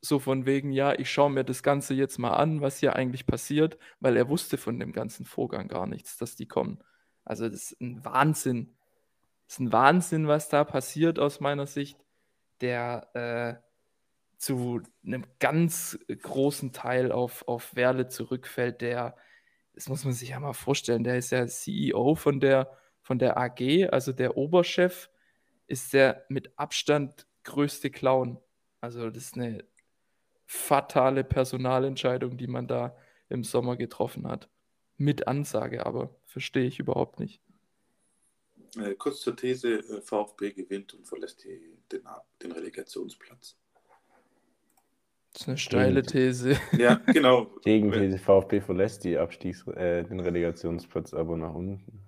so von wegen, ja, ich schaue mir das Ganze jetzt mal an, was hier eigentlich passiert, weil er wusste von dem ganzen Vorgang gar nichts, dass die kommen. Also das ist ein Wahnsinn. Das ist ein Wahnsinn, was da passiert aus meiner Sicht der äh, zu einem ganz großen Teil auf, auf Werle zurückfällt, der, das muss man sich ja mal vorstellen, der ist ja CEO von der, von der AG, also der Oberchef ist der mit Abstand größte Clown. Also das ist eine fatale Personalentscheidung, die man da im Sommer getroffen hat. Mit Ansage, aber verstehe ich überhaupt nicht. Äh, kurz zur These, äh, VfB gewinnt und verlässt die, den, den Relegationsplatz. Das ist eine steile These. Ja, genau. Gegenthese, VfB verlässt die Abstiegs-, äh, den Relegationsplatz aber nach unten.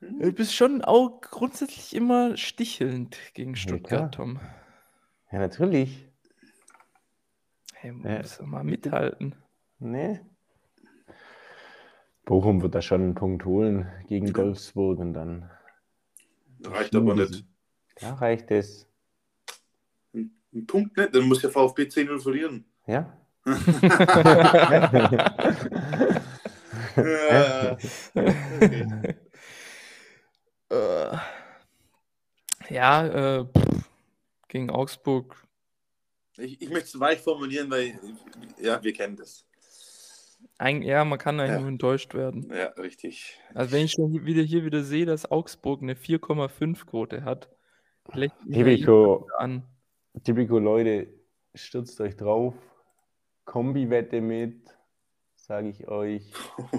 Du bist schon auch grundsätzlich immer stichelnd gegen Stuttgart, ja, Tom. Ja, natürlich. Hey, muss ja. mal mithalten. Nee. Bochum wird da schon einen Punkt holen gegen Wolfsburg und dann. Reicht aber nicht. Ja, reicht es. Ein, ein Punkt nicht, dann muss der VfB 10-0 verlieren. Ja? Ja. Okay. Ja, äh, pff, gegen Augsburg. Ich, ich möchte es weich formulieren, weil ja, wir kennen das. Ein, ja, man kann eigentlich Ja. nur enttäuscht werden. Ja, richtig. Also wenn ich schon hier wieder, hier wieder sehe, dass Augsburg eine 4,5 Quote hat, Tipico, an. Tipico, Leute, stürzt euch drauf. Kombi-Wette mit, sage ich euch.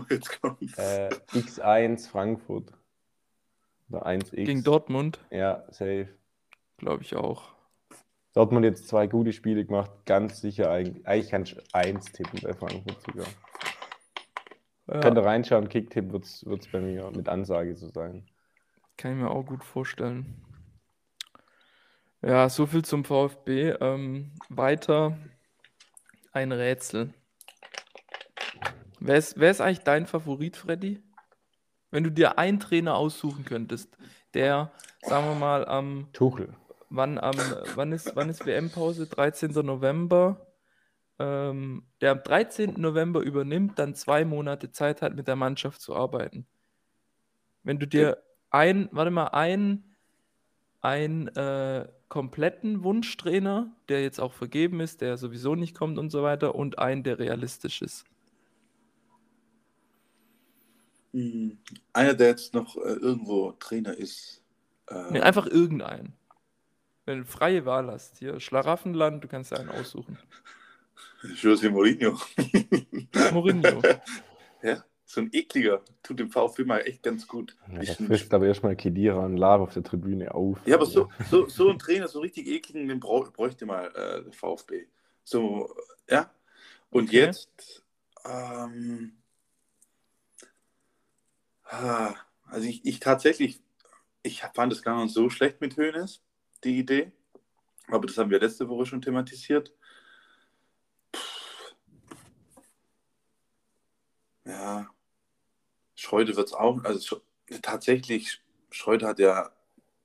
Jetzt kommt's. Äh, X1 Frankfurt. Oder 1x. Gegen Dortmund, Ja, safe. glaube ich auch. Dortmund jetzt zwei gute Spiele gemacht, ganz sicher. Eigentlich, eigentlich kannst du 1 tippen bei Frankfurt sogar. Ja, ihr reinschauen, Kicktipp wird es bei mir mit Ansage so sein. kann ich mir auch gut vorstellen. Ja, so viel zum VfB. Ähm, weiter ein Rätsel. Wer ist, wer ist eigentlich dein Favorit, Freddy? Wenn du dir einen Trainer aussuchen könntest, der, sagen wir mal, am Tuchel. Wann, am, wann ist, wann ist WM-Pause? 13. November. Ähm, der am 13. November übernimmt, dann zwei Monate Zeit hat, mit der Mannschaft zu arbeiten. Wenn du dir ein, warte mal, ein, ein äh, kompletten Wunschtrainer, der jetzt auch vergeben ist, der sowieso nicht kommt und so weiter, und einen, der realistisch ist. Hm, Einer, der jetzt noch äh, irgendwo Trainer ist. Äh, Nee, einfach irgendeinen. Wenn du freie Wahl hast, hier Schlaraffenland, du kannst dir einen aussuchen. José Mourinho. Mourinho. ja, so ein ekliger. Tut dem VfB mal echt ganz gut. Ja, Ich- frisst aber erstmal Kedira und Lava auf der Tribüne auf. Ja, aber so, so, so ein Trainer, so richtig ekligen, den bräuchte mal äh, der VfB. So, ja. Und Okay. jetzt, ähm, ah, also ich, ich tatsächlich, ich fand es gar nicht so schlecht mit Hoeneß, die Idee. Aber das haben wir letzte Woche schon thematisiert. Pff. Ja, Schreuder wird es auch, also tatsächlich, Schreuder hat ja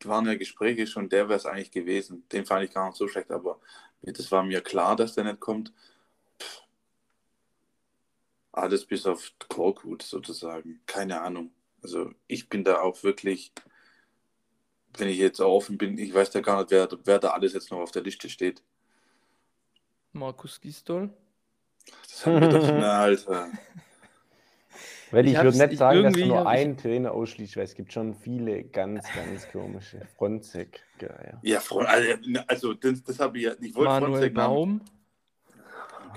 waren ja Gespräche schon, der wäre es eigentlich gewesen. Den fand ich gar nicht so schlecht, aber das war mir klar, dass der nicht kommt. Pff. Alles bis auf Korkut sozusagen. Keine Ahnung. Also ich bin da auch wirklich, wenn ich jetzt auch offen bin, ich weiß da gar nicht, wer, wer da alles jetzt noch auf der Liste steht. Markus Gistol. Das haben wir doch, na, Alter. Weil ich, Ich würde nicht ich- sagen, dass du nur hab ich- einen Trainer ausschließt, weil es gibt schon viele ganz, ganz komische. Fronzek, geil. Ja, Freund, also, also das, das habe ich ja, ich wollte Manuel Baum.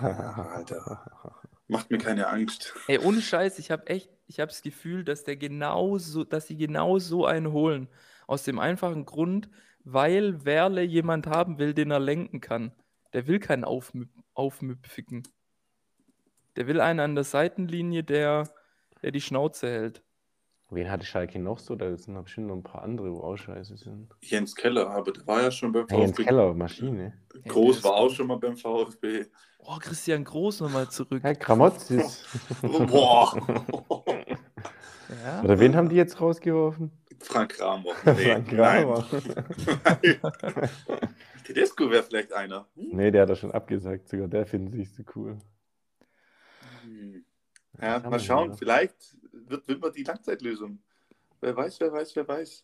Alter, macht mir keine Angst. Ey, ohne Scheiß, ich habe echt, ich habe das Gefühl, dass der genauso, dass sie genau so einen holen. Aus dem einfachen Grund, weil Werle jemand haben will, den er lenken kann. Der will keinen Aufmü Aufmüpfigen. Der will einen an der Seitenlinie, der, der die Schnauze hält. Wen hatte Schalke noch so? Da sind noch bestimmt noch ein paar andere, wo auch scheiße sind. Jens Keller, aber der war ja schon beim Hey, Jens VfB. Keller, Maschine. Groß Ja, war auch schon mal beim VfB. Oh, Christian Groß nochmal zurück. Herr Kramotzis. Boah. Ja? Oder wen haben die jetzt rausgeworfen? Frank Kramer. Frank Kramer. Tedesco wäre vielleicht einer. Hm? Nee, der hat er schon abgesagt. Sogar der findet sich so cool. Hm. Ja, mal schauen, noch? vielleicht wird Wimmer die Langzeitlösung. Wer weiß, wer weiß, wer weiß.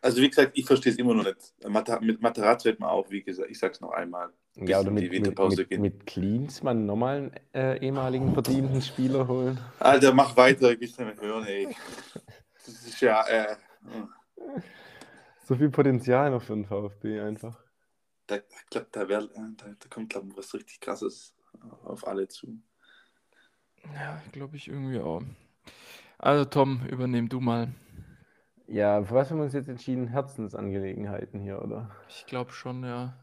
Also wie gesagt, ich verstehe es immer noch nicht. Mit Materazzi hätte man auch, wie gesagt, ich sag's noch einmal. Ja, oder mit, mit, Winterpause mit, gehen. mit Klinsmann nochmal einen äh, ehemaligen verdienten Spieler holen. Alter, mach weiter, ich will es nicht mehr hören, ey. Das ist ja, äh, So viel Potenzial noch für den VfB einfach. da, ich glaube, da, wär, äh, da, da kommt, glaube ich, was richtig krasses auf alle zu. Ja, glaube ich irgendwie auch. Also Tom, übernehm du mal. Ja, für was haben wir uns jetzt entschieden? Herzensangelegenheiten hier, oder? Ich glaube schon, ja.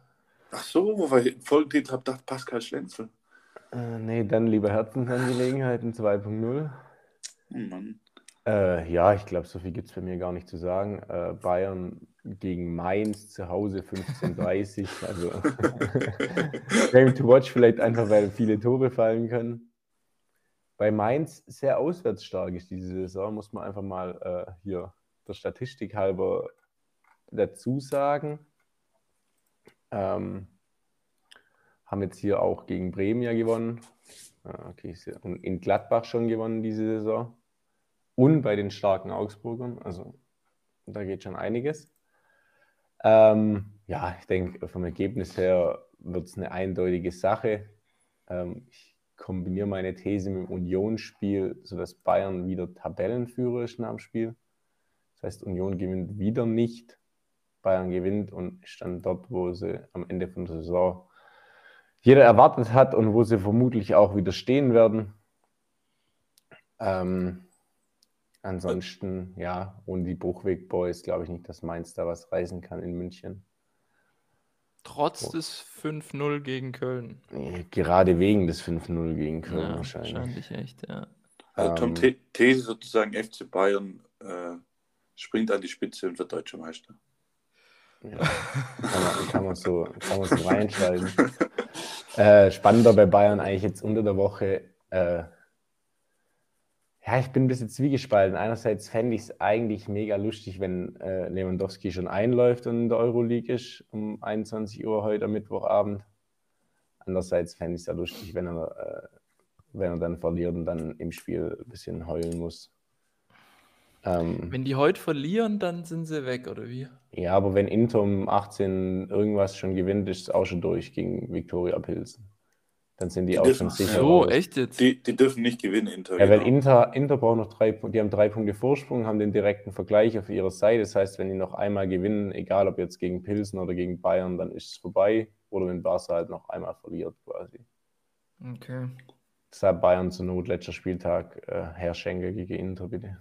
Ach so, weil ich Folgentitel habe gedacht, Pascal Schlenzel. Äh, nee, dann lieber Herzensangelegenheiten 2.0. Oh Mann. Äh, ja, ich glaube, so viel gibt es bei mir gar nicht zu sagen. Äh, Bayern gegen Mainz zu Hause 15:30. also Game to watch vielleicht einfach, weil viele Tore fallen können. bei Mainz sehr auswärtsstark ist diese Saison, muss man einfach mal äh, hier der Statistik halber dazu sagen. Ähm, haben jetzt hier auch gegen Bremen ja gewonnen. Okay, und in Gladbach schon gewonnen diese Saison. Und bei den starken Augsburgern. Also da geht schon einiges. Ähm, ja, ich denke, vom Ergebnis her wird es eine eindeutige Sache. Ähm, ich kombiniere meine These mit dem Unionsspiel, sodass Bayern wieder Tabellenführer ist nach dem Spiel. Das heißt, Union gewinnt wieder nicht. Bayern gewinnt und ist dann dort, wo sie am Ende von der Saison jeder erwartet hat und wo sie vermutlich auch wieder stehen werden. Ähm, ansonsten, ja, ohne die Bruchweg Boys glaube ich nicht, dass Mainz da was reisen kann in München. Trotz oh. des 5-0 gegen Köln. Gerade wegen des 5-0 gegen Köln ja, wahrscheinlich. Wahrscheinlich echt, ja. Also Tom, ähm, These sozusagen, FC Bayern äh, springt an die Spitze und wird deutscher Meister. Kann, man, kann, man so, kann man so reinschreiben. äh, spannender bei Bayern eigentlich jetzt unter der Woche. Äh, ja, ich bin ein bisschen zwiegespalten. Einerseits fände ich es eigentlich mega lustig, wenn äh, Lewandowski schon einläuft und in der Euroleague ist um 21 Uhr heute am Mittwochabend. Andererseits fände ich es ja lustig, wenn er, äh, wenn er dann verliert und dann im Spiel ein bisschen heulen muss. Ähm, wenn die heute verlieren, dann sind sie weg, oder wie? Ja, aber wenn Inter um 18 irgendwas schon gewinnt, ist es auch schon durch gegen Viktoria Pilsen. Dann sind die, die auch schon sicher. So, echt jetzt? Die, die, dürfen nicht gewinnen, Inter. Ja, genau. weil Inter, Inter braucht noch drei die haben drei Punkte Vorsprung, haben den direkten Vergleich auf ihrer Seite. Das heißt, wenn die noch einmal gewinnen, egal ob jetzt gegen Pilsen oder gegen Bayern, dann ist es vorbei. Oder wenn Barca halt noch einmal verliert, quasi. Okay. Deshalb Bayern zur Not, letzter Spieltag, äh, Herr Schenke gegen Inter, bitte.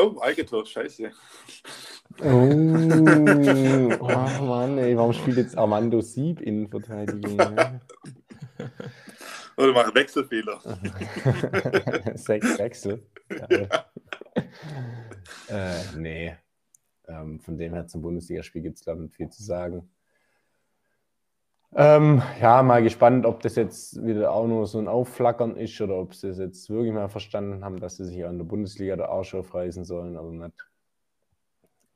Oh, Eigentor, scheiße. Oh, ach Mann, ey, warum spielt jetzt Armando Sieb Innenverteidigung? Oder macht Wechselfehler. Sechs Wechsel. äh, nee. Ähm, von dem her zum Bundesligaspiel gibt es, glaube ich, nicht viel zu sagen. Ähm, ja, mal gespannt, ob das jetzt wieder auch nur so ein Aufflackern ist oder ob sie es jetzt wirklich mal verstanden haben, dass sie sich an der Bundesliga der Arsch aufreißen sollen oder nicht.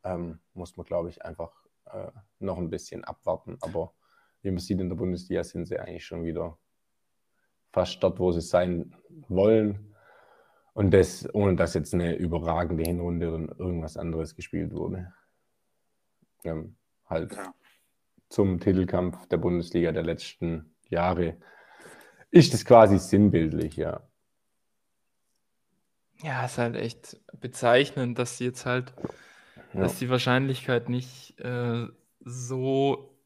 Ähm, muss man, glaube ich, einfach äh, noch ein bisschen abwarten. Aber wie man sieht, in der Bundesliga sind sie eigentlich schon wieder fast dort, wo sie sein wollen. Und das, ohne dass jetzt eine überragende Hinrunde oder irgendwas anderes gespielt wurde. Ähm, halt. Ja zum Titelkampf der Bundesliga der letzten Jahre, ist das quasi sinnbildlich, ja. Ja, ist halt echt bezeichnend, dass sie jetzt halt, ja. dass die Wahrscheinlichkeit nicht äh, so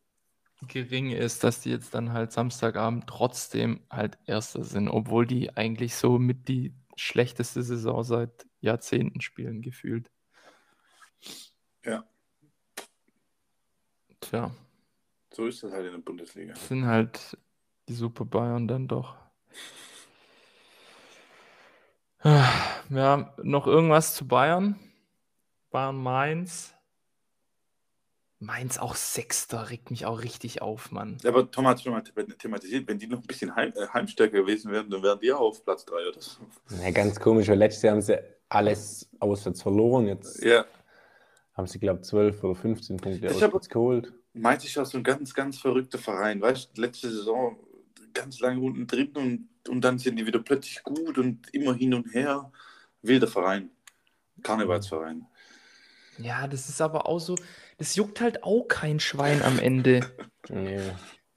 gering ist, dass die jetzt dann halt Samstagabend trotzdem halt Erster sind, obwohl die eigentlich so mit die schlechteste Saison seit Jahrzehnten spielen, gefühlt. Ja. Tja. So ist das halt in der Bundesliga. Das sind halt die Super Bayern dann doch. Ja, noch irgendwas zu Bayern? Bayern Mainz. Mainz auch Sechster, regt mich auch richtig auf, Mann. Aber Tom hat schon mal thematisiert, wenn die noch ein bisschen heim, äh, heimstärker gewesen wären, dann wären die auch auf Platz 3 oder so. Ja, ganz komisch, weil letztes Jahr haben sie alles auswärts verloren. Jetzt ja. haben sie, glaube ich, 12 oder 15 Punkte auswärts geholt. Mainz ist auch so ein ganz, ganz verrückter Verein. Weißt du, letzte Saison ganz lange unten drin und, und dann sind die wieder plötzlich gut und immer hin und her. Wilder Verein. Karnevalsverein. Ja, das ist aber auch so, das juckt halt auch kein Schwein am Ende. nee.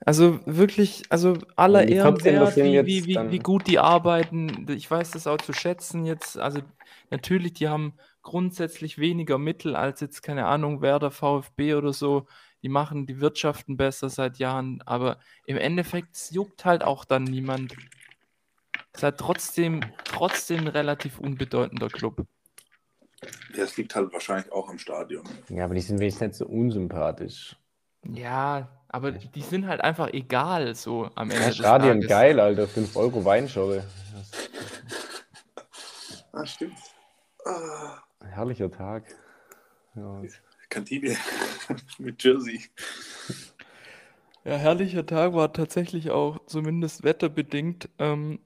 Also wirklich, also aller Ehren wert, wie, wie, wie, wie, gut die arbeiten. Ich weiß das auch zu schätzen jetzt. Also natürlich, die haben grundsätzlich weniger Mittel als jetzt, keine Ahnung, Werder, VfB oder so die machen die Wirtschaften besser seit Jahren, aber im Endeffekt juckt halt auch dann niemand. Es ist halt trotzdem, trotzdem ein relativ unbedeutender Club. Ja, es liegt halt wahrscheinlich auch im Stadion. Ja, aber die sind wenigstens nicht so unsympathisch. Ja, aber die sind halt einfach egal so am Ende. Ja, Stadion geil, Alter. 5 Euro Weinschorle. Ah, stimmt. Ah. Herrlicher Tag. Ja. Kantine mit Jersey. Ja, herrlicher Tag war tatsächlich auch zumindest wetterbedingt ähm,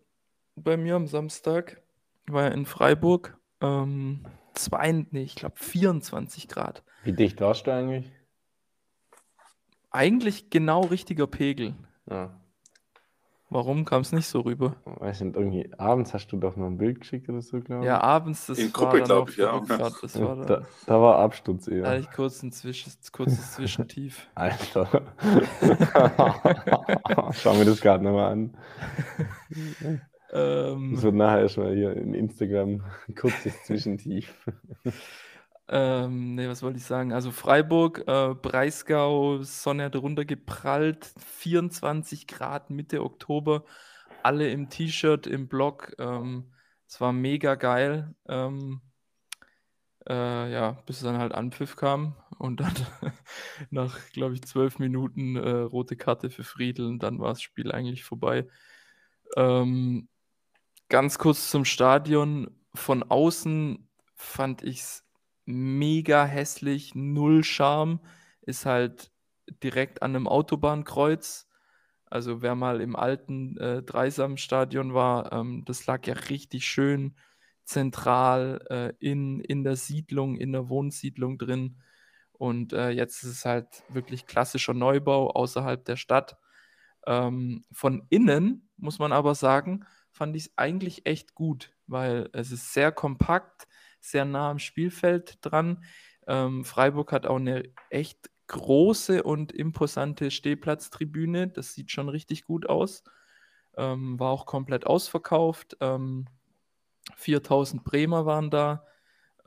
bei mir am Samstag. Ich war ja in Freiburg. Ähm, zwei, nee, ich glaube 24 Grad. Wie dicht warst du eigentlich? Eigentlich genau richtiger Pegel. Ja. Warum kam es nicht so rüber? Weiß nicht, irgendwie abends hast du doch noch ein Bild geschickt oder so, glaube ich. Ja, abends, das In war Gruppe, dann glaub auf ich, ja. Rückfahrt, Das war dann, da, da war Absturz da hatte eher. ich kurz ein Zwischen, kurzes Zwischentief. Alter. Schau mir das gerade nochmal an. Ähm, Das wird nachher erstmal hier in Instagram ein kurzes Zwischentief. Ähm, nee, was wollte ich sagen? Also Freiburg, äh, Breisgau, Sonne hat runtergeprallt, 24 Grad Mitte Oktober, alle im T-Shirt, im Block. Ähm, es war mega geil. Ähm, äh, ja, bis dann halt Anpfiff kam und dann nach, glaube ich, zwölf Minuten äh, rote Karte für Friedel und dann war das Spiel eigentlich vorbei. Ähm, ganz kurz zum Stadion. Von außen fand ich es mega hässlich, null Charme. Ist halt direkt an einem Autobahnkreuz. Also wer mal im alten äh, Dreisam-Stadion war, ähm, das lag ja richtig schön zentral äh, in, in der Siedlung, in der Wohnsiedlung drin. Und äh, jetzt ist es halt wirklich klassischer Neubau außerhalb der Stadt. Ähm, von innen, muss man aber sagen, fand ich es eigentlich echt gut, weil es ist sehr kompakt, sehr nah am Spielfeld dran. Ähm, Freiburg hat auch eine echt große und imposante Stehplatztribüne. Das sieht schon richtig gut aus. Ähm, war auch komplett ausverkauft. Ähm, 4000 Bremer waren da.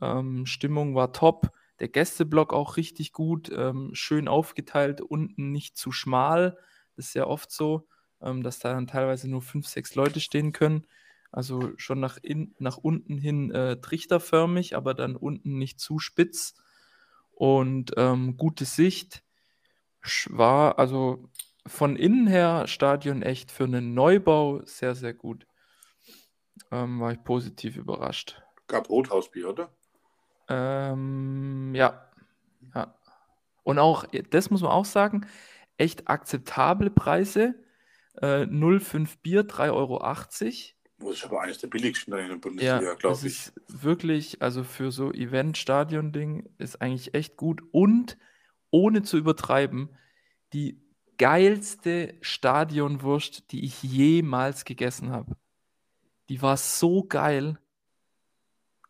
Ähm, Stimmung war top. Der Gästeblock auch richtig gut. Ähm, schön aufgeteilt, unten nicht zu schmal. Das ist ja oft so, ähm, dass da dann teilweise nur fünf, sechs Leute stehen können. Also schon nach, in, nach unten hin äh, trichterförmig, aber dann unten nicht zu spitz. Und ähm, gute Sicht. War also von innen her Stadion echt für einen Neubau sehr, sehr gut. Ähm, war ich positiv überrascht. Gab Rothausbier, oder? Ähm, ja, ja. Und auch, das muss man auch sagen, echt akzeptable Preise. Äh, 0,5 Bier, 3,80 Euro. Das ist aber eines der billigsten in der Ja, Bundesliga, das glaube ich. ist wirklich, also für so Event-Stadion-Ding ist eigentlich echt gut und ohne zu übertreiben, die geilste Stadionwurst, die ich jemals gegessen habe. Die war so geil.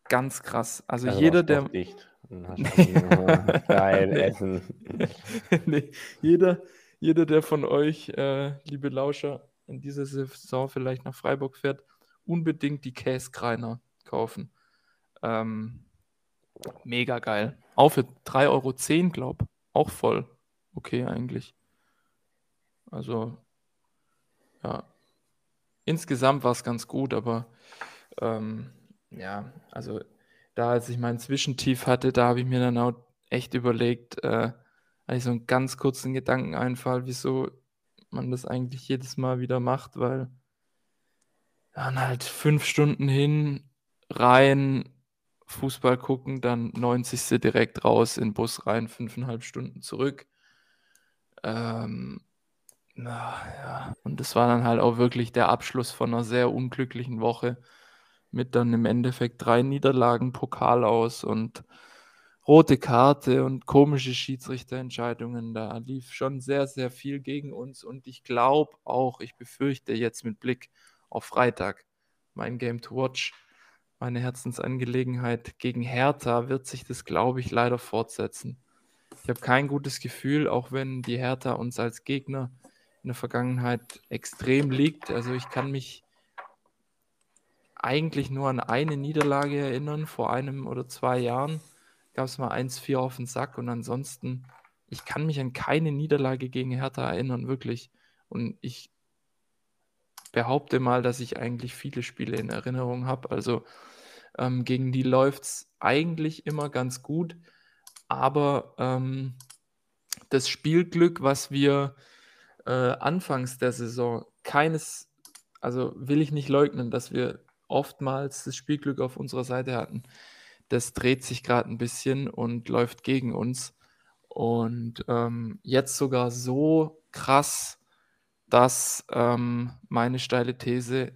Ganz krass. Also Also jeder, der, dicht. Geil essen. nee, jeder, jeder, der von euch, äh, liebe Lauscher, in dieser Saison vielleicht nach Freiburg fährt, unbedingt die Käskreiner kaufen. Ähm, mega geil. Auch für 3,10 Euro, glaub. Auch voll. Okay, eigentlich. Also, ja. Insgesamt war es ganz gut, aber ähm, ja, also da, als ich meinen Zwischentief hatte, da habe ich mir dann auch echt überlegt, äh, hatte ich so einen ganz kurzen Gedankeneinfall, wieso man das eigentlich jedes Mal wieder macht, weil dann halt fünf Stunden hin, rein, Fußball gucken, dann 90. direkt raus in Bus rein, fünfeinhalb Stunden zurück. Ähm, na, ja. Und das war dann halt auch wirklich der Abschluss von einer sehr unglücklichen Woche mit dann im Endeffekt drei Niederlagen, Pokal aus und rote Karte und komische Schiedsrichterentscheidungen. Da lief schon sehr, sehr viel gegen uns und ich glaube auch, ich befürchte jetzt mit Blick auf Freitag, mein Game to Watch, meine Herzensangelegenheit gegen Hertha, wird sich das, glaube ich, leider fortsetzen. Ich habe kein gutes Gefühl, auch wenn die Hertha uns als Gegner in der Vergangenheit extrem liegt. Also ich kann mich eigentlich nur an eine Niederlage erinnern, vor einem oder zwei Jahren gab es mal 1-4 auf den Sack und ansonsten, ich kann mich an keine Niederlage gegen Hertha erinnern, wirklich. Und ich behaupte mal, dass ich eigentlich viele Spiele in Erinnerung habe. Also ähm, gegen die läuft es eigentlich immer ganz gut, aber ähm, das Spielglück, was wir äh, anfangs der Saison keines, also will ich nicht leugnen, dass wir oftmals das Spielglück auf unserer Seite hatten. Das dreht sich gerade ein bisschen und läuft gegen uns. Und ähm, jetzt sogar so krass, dass ähm, meine steile These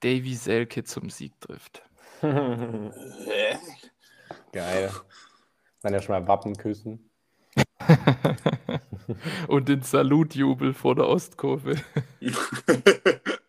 Davy Selke zum Sieg trifft. Geil. Dann ja schon mal Wappen küssen. Und den Salutjubel vor der Ostkurve.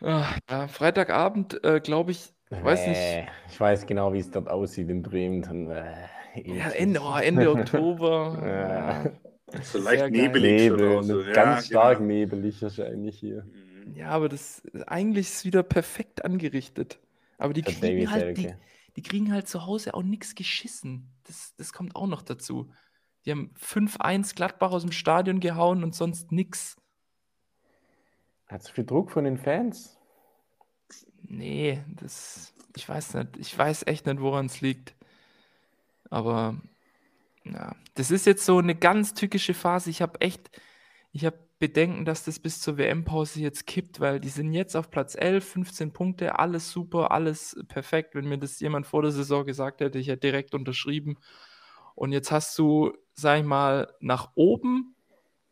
Ah, ja, Freitagabend, äh, glaube ich, weiß nicht. Äh, Ich weiß genau, wie es dort aussieht in Bremen. Dann, äh, Ja, eklig. Ende, oh, Ende Oktober. Ja. Ja. so leicht nebelig. schon Nebel, auch so. Ja, ganz stark genau. nebelig wahrscheinlich hier. Mhm. Ja, aber das eigentlich ist wieder perfekt angerichtet. Aber die kriegen halt, die, die kriegen halt zu Hause auch nichts geschissen. Das, das kommt auch noch dazu. Die haben 5-1 Gladbach aus dem Stadion gehauen und sonst nix. Hat so viel Druck von den Fans? Nee, das, ich weiß nicht. Ich weiß echt nicht, woran es liegt. Aber ja, das ist jetzt so eine ganz tückische Phase. Ich habe echt, ich habe Bedenken, dass das bis zur WM-Pause jetzt kippt, weil die sind jetzt auf Platz 11, 15 Punkte, alles super, alles perfekt. Wenn mir das jemand vor der Saison gesagt hätte, ich hätte direkt unterschrieben. Und jetzt hast du, sag ich mal, nach oben,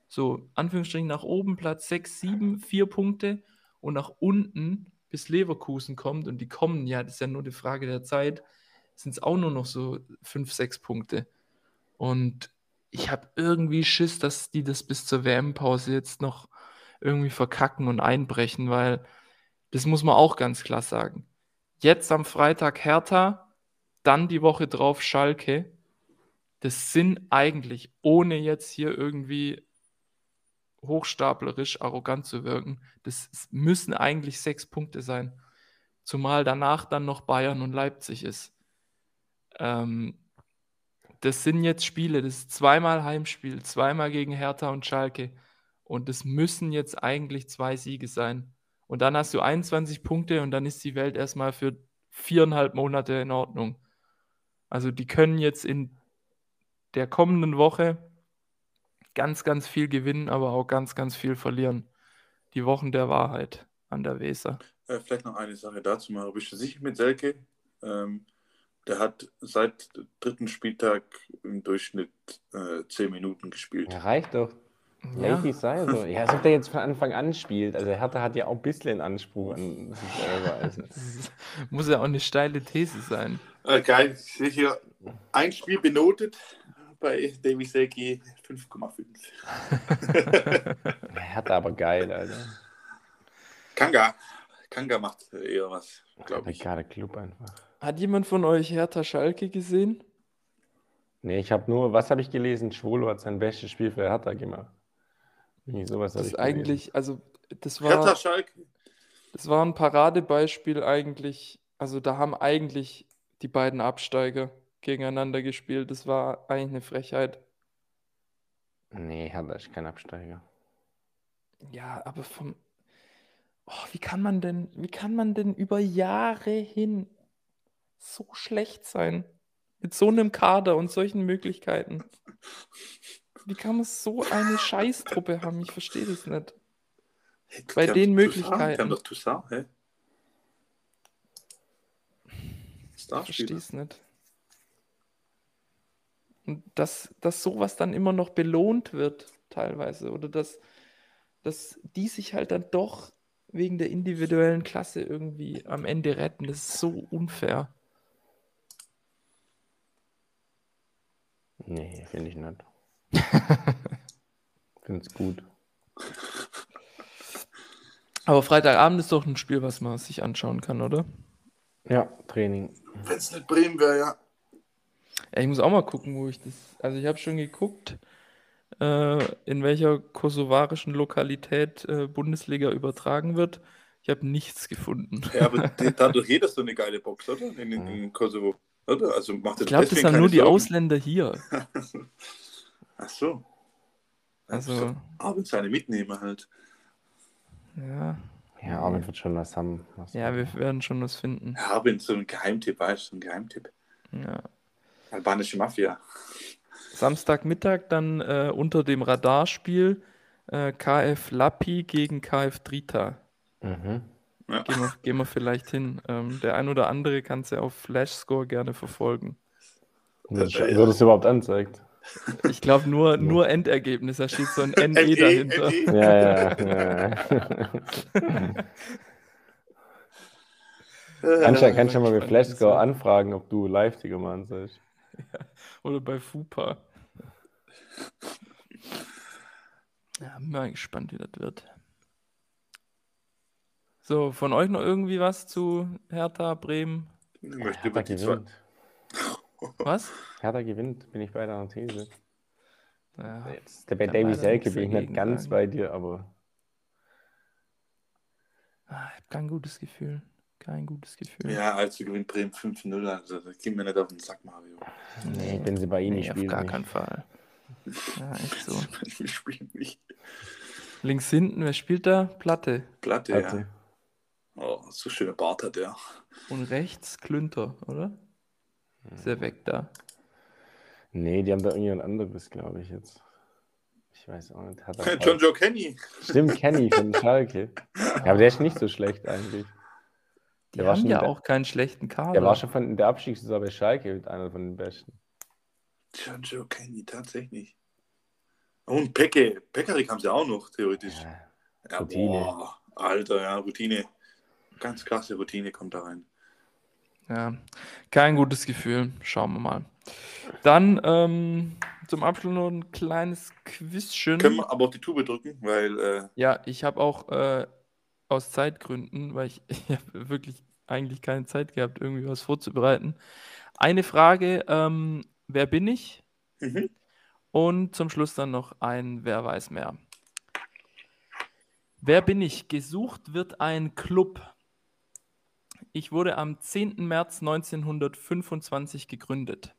so Anführungsstrichen nach oben, Platz 6, 7, 4 Punkte und nach unten, bis Leverkusen kommt, und die kommen ja, das ist ja nur die Frage der Zeit, sind es auch nur noch so 5, 6 Punkte. Und ich habe irgendwie Schiss, dass die das bis zur WM-Pause jetzt noch irgendwie verkacken und einbrechen, weil das muss man auch ganz klar sagen. Jetzt am Freitag Hertha, dann die Woche drauf Schalke. Das sind eigentlich, ohne jetzt hier irgendwie hochstaplerisch arrogant zu wirken, das müssen eigentlich sechs Punkte sein. Zumal danach dann noch Bayern und Leipzig ist. Ähm, das sind jetzt Spiele, das ist zweimal Heimspiel, zweimal gegen Hertha und Schalke. Und das müssen jetzt eigentlich zwei Siege sein. Und dann hast du 21 Punkte und dann ist die Welt erstmal für viereinhalb Monate in Ordnung. Also die können jetzt in der kommenden Woche ganz, ganz viel gewinnen, aber auch ganz, ganz viel verlieren. Die Wochen der Wahrheit an der Weser. Äh, vielleicht noch eine Sache dazu mal. Bist du sicher mit Selke? Ähm, der hat seit dritten Spieltag im Durchschnitt äh, 10 Minuten gespielt. Ja, reicht doch. Ja, Lady sei so. Ja, als ob der jetzt von Anfang an spielt. Also Hertha hat ja auch ein bisschen Anspruch an sich selber. Also. muss ja auch eine steile These sein. Äh, geil. Ich sehe hier ein Spiel benotet bei Davy Selke 5,5. Hertha aber geil, Alter. Kanga. Kanga macht eher was, glaube ich. Geiler Club einfach. Hat jemand von euch Hertha Schalke gesehen? Nee, ich habe nur, was habe ich gelesen? Schwolo hat sein bestes Spiel für Hertha gemacht. Irgendwie sowas Das ich ist gelesen. eigentlich, also das Hertha war, Schalke. das war ein Paradebeispiel eigentlich. Also da haben eigentlich die beiden Absteiger gegeneinander gespielt. Das war eigentlich eine Frechheit. Nee, Hertha ist kein Absteiger. Ja, aber vom. Oh, wie kann man denn, wie kann man denn über Jahre hin so schlecht sein? Mit so einem Kader und solchen Möglichkeiten. Wie kann man so eine Scheißtruppe haben? Ich verstehe das nicht. Hey, Bei den Möglichkeiten. Die haben doch Toussaint, hä? Ich Starspieler. verstehe es nicht. Und dass, dass sowas dann immer noch belohnt wird, teilweise. Oder dass, dass die sich halt dann doch wegen der individuellen Klasse irgendwie am Ende retten. Das ist so unfair. Nee, finde ich nicht. Finde es gut. Aber Freitagabend ist doch ein Spiel, was man sich anschauen kann, oder? Ja, Training. Wenn es nicht Bremen wäre, ja. Ja, ich muss auch mal gucken, wo ich das. Also ich habe schon geguckt, äh, in welcher kosovarischen Lokalität äh, Bundesliga übertragen wird. Ich habe nichts gefunden. Ja, aber dadurch jeder so eine geile Box, oder? In, in, in Kosovo. Oder? Also macht Ich glaube, das haben nur die Ausländer hier. Ach so. Also, Abends eine mitnehmen halt. ja, Ja, Armin wird schon was haben. Was ja, wir werden schon was finden. Aber so ein Geheimtipp, weißt du, so ein Geheimtipp. Ja. Albanische Mafia. Samstagmittag dann äh, unter dem Radarspiel äh, KF Lappi gegen KF Drita. Mhm. Ja. Gehen wir, gehen wir vielleicht hin. Ähm, der ein oder andere kann es ja auf Flashscore gerne verfolgen. Wird, Ja, ja. wird es überhaupt anzeigt? Ich glaube nur, nur Endergebnis, da steht so ein NE NE, dahinter. NE. Ja, ja, ja. ja. kannst ja, kannst ja mal mit Spannend, Flashscore anfragen, ob du Live-Ticker machen sollst. Oder bei FUPA. Ja, bin mal gespannt, wie das wird. So, von euch noch irgendwie was zu Hertha, Bremen? Ich möchte Hertha über die gewinnt. Was? Hertha gewinnt, bin ich bei deiner These. Ja, Jetzt, bei Davy Selke bin ich nicht ganz sagen. bei dir, aber Ah, ich habe kein gutes Gefühl. Kein gutes Gefühl. Ja, also gewinnt Bremen 5-0. Also, das geht mir nicht auf den Sack, Mario. nee, wenn sie bei ihnen nee, auf spielen. gar nicht. keinen Fall. Ja, echt so. Wir spielen nicht. Links hinten, wer spielt da? Platte. Platte, Hatte. ja. Oh, so schöner Bart hat er. Und rechts Klünter, oder? Ist er weg da? Nee, die haben da irgendwie ein anderes, glaube ich, jetzt. Ich weiß auch nicht. Hat John Joe Kenny. Stimmt, Kenny von Schalke. Ja, aber der ist nicht so schlecht eigentlich. Die Der war haben schon ja der- auch keinen schlechten Kader. Der war schon von in der Abstiegssaison bei Schalke mit einer von den besten. John Joe Kenny, tatsächlich. Und Pecke. Pekarik haben sie auch noch, theoretisch. Ja, Ja, Routine. boah, Alter, ja, Routine. Ganz krasse Routine kommt da rein. Ja, kein gutes Gefühl. Schauen wir mal. Dann ähm, zum Abschluss noch ein kleines Quizchen. Können wir aber auf die Tube drücken, weil äh, Ja, ich habe auch äh, aus Zeitgründen, weil ich, ich habe wirklich eigentlich keine Zeit gehabt, irgendwie was vorzubereiten. Eine Frage, ähm, wer bin ich? mhm. Und zum Schluss dann noch ein Wer weiß mehr. Wer bin ich? Gesucht wird ein Club. Ich wurde am 10. März 1925 gegründet.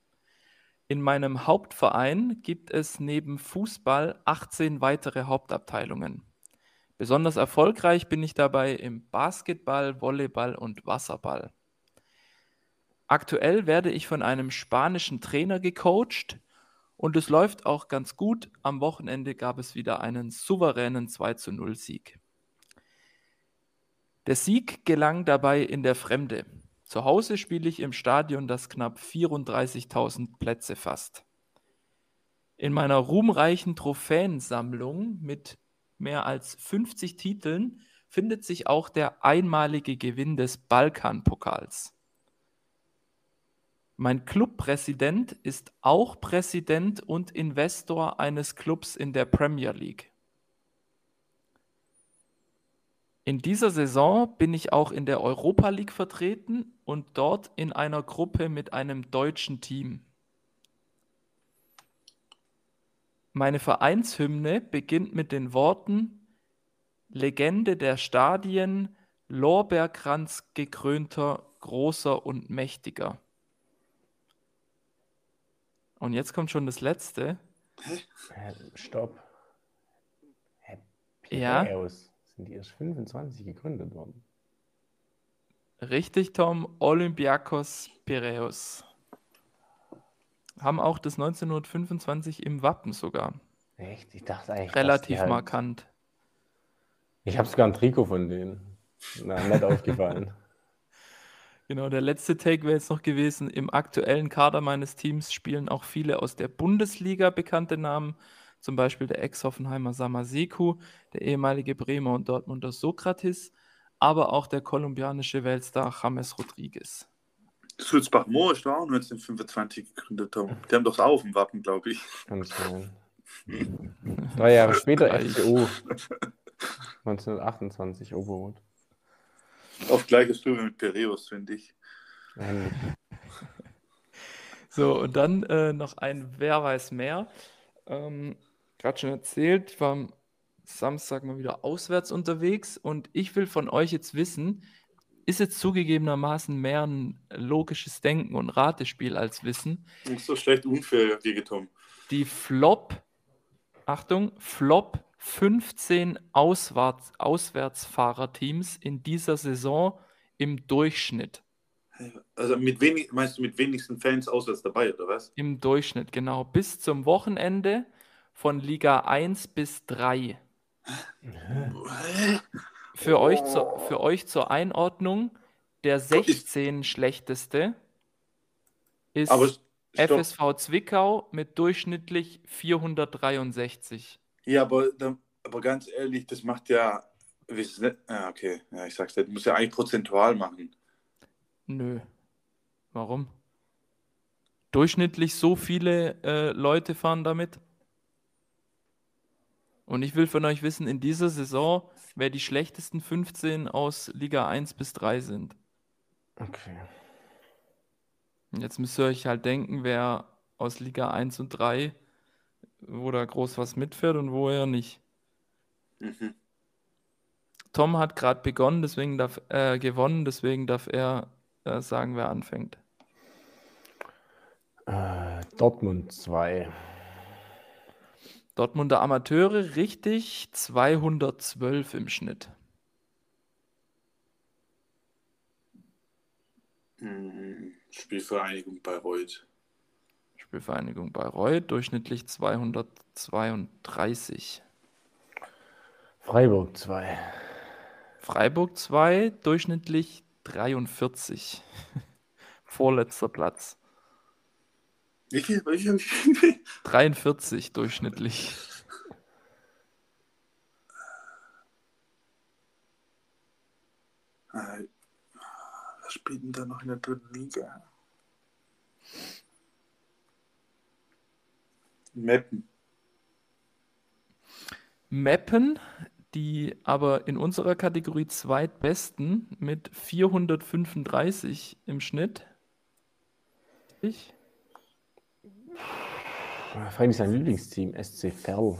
In meinem Hauptverein gibt es neben Fußball 18 weitere Hauptabteilungen. Besonders erfolgreich bin ich dabei im Basketball, Volleyball und Wasserball. Aktuell werde ich von einem spanischen Trainer gecoacht und es läuft auch ganz gut. Am Wochenende gab es wieder einen souveränen 2 zu 0 Sieg. Der Sieg gelang dabei in der Fremde. Zu Hause spiele ich im Stadion, das knapp 34.000 Plätze fasst. In meiner ruhmreichen Trophäensammlung mit mehr als 50 Titeln findet sich auch der einmalige Gewinn des Balkanpokals. Mein Clubpräsident ist auch Präsident und Investor eines Clubs in der Premier League. In dieser Saison bin ich auch in der Europa League vertreten und dort in einer Gruppe mit einem deutschen Team. Meine Vereinshymne beginnt mit den Worten Legende der Stadien, Lorbeerkranz gekrönter, großer und mächtiger. Und jetzt kommt schon das letzte. Stopp. Hä, Ja? Piraeus. Sind die erst 25 gegründet worden? Richtig, Tom. Olympiakos Piräus. Haben auch das 1925 im Wappen sogar. Echt? Ich dachte eigentlich. Relativ halt... markant. Ich habe sogar ein Trikot von denen. Na, nicht aufgefallen. Genau, der letzte Take wäre jetzt noch gewesen. Im aktuellen Kader meines Teams spielen auch viele aus der Bundesliga bekannte Namen. Zum Beispiel der Ex-Hoffenheimer Samaseku, der ehemalige Bremer und Dortmunder Sokrates, aber auch der kolumbianische Weltstar James Rodriguez. Sulzbach Moor ist da auch 1925 gegründet. Tom. Die haben doch auch auf dem Wappen, glaube ich. Kann sein. Drei Jahre später. FCO. 1928 Oberrot. Auf gleicher Stufe mit Piraeus, finde ich. So, und dann äh, noch ein Wer weiß mehr. Ähm, Gerade schon erzählt, ich war am Samstag mal wieder auswärts unterwegs und ich will von euch jetzt wissen, ist jetzt zugegebenermaßen mehr ein logisches Denken und Ratespiel als Wissen. Nicht so schlecht unfair Tom. Die Flop, Achtung, Flop 15 Auswärts, Auswärtsfahrerteams in dieser Saison im Durchschnitt. Also mit wenig, meinst du mit wenigsten Fans auswärts dabei, oder was? Im Durchschnitt, genau. Bis zum Wochenende von Liga 1 bis 3. Für, euch, zur, für euch zur Einordnung, der 16 schlechteste ist. FSV Zwickau mit durchschnittlich 463. Ja, aber, aber ganz ehrlich, das macht ja. nicht- Ah, okay, ja, ich sag's nicht. Muss ja eigentlich prozentual machen. Nö. Warum? Durchschnittlich so viele äh, Leute fahren damit. Und ich will von euch wissen, in dieser Saison, wer die schlechtesten 15 aus Liga 1 bis 3 sind. Okay. Und Jetzt müsst ihr euch halt denken, wer aus Liga 1 und 3, wo da groß was mitfährt und wo er nicht. Mhm. Tom hat gerade begonnen, deswegen darf äh, gewonnen, deswegen darf er äh, sagen, wer anfängt. Äh, Dortmund 2. Dortmunder Amateure richtig 212 im Schnitt. Mhm. Spielvereinigung Bayreuth. Spielvereinigung Bayreuth durchschnittlich 232. Freiburg 2. Freiburg 2 durchschnittlich 43. Vorletzter Platz. Wie viel? Wie viel? Wie viel? 43 durchschnittlich. Was spielt denn da noch in der dritten Liga? Meppen. Meppen, die aber in unserer Kategorie zweitbesten mit 435 im Schnitt. Ich? Freilich sein Lieblingsteam, SC Verl.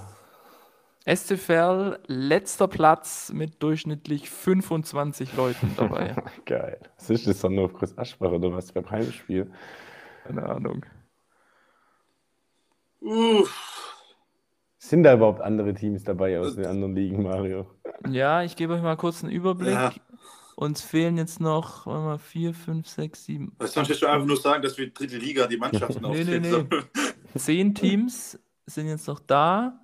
SC Verl, letzter Platz mit durchschnittlich 25 Leuten dabei. Geil. Was ist das, Sonne auf Groß Aschbach oder was beim Heimspiel? Keine Ahnung. Uff. Sind da überhaupt andere Teams dabei aus den anderen Ligen, Mario? Ja, ich gebe euch mal kurz einen Überblick. Ja. Uns fehlen jetzt noch mal, 4, 5, 6, 7, Was sonst willst du einfach nur sagen, dass wir dritte Liga die Mannschaften Nee, nee, auftreten nee. Zehn Teams sind jetzt noch da.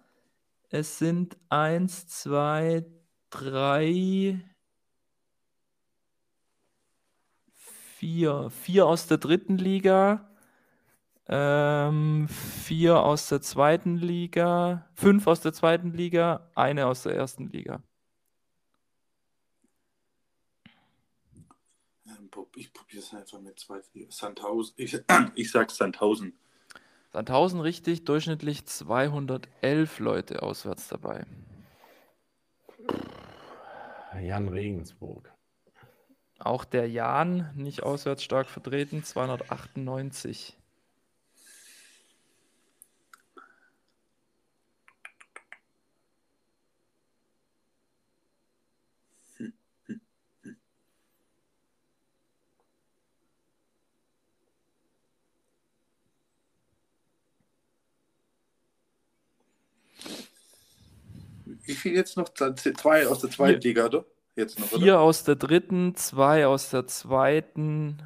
Es sind eins, zwei, drei, vier. Vier aus der dritten Liga, ähm, vier aus der zweiten Liga, fünf aus der zweiten Liga, eine aus der ersten Liga. Ähm, Ich probiere es einfach mit zwei. Sandhausen. Ich, ich sag Sandhausen. Sandhausen richtig, durchschnittlich 211 Leute auswärts dabei. Jan Regensburg. Auch der Jan nicht auswärts stark vertreten, 298. Wie viel jetzt noch? Zwei aus der zweiten Liga, oder? Jetzt noch, Vier oder? aus der dritten, zwei aus der zweiten,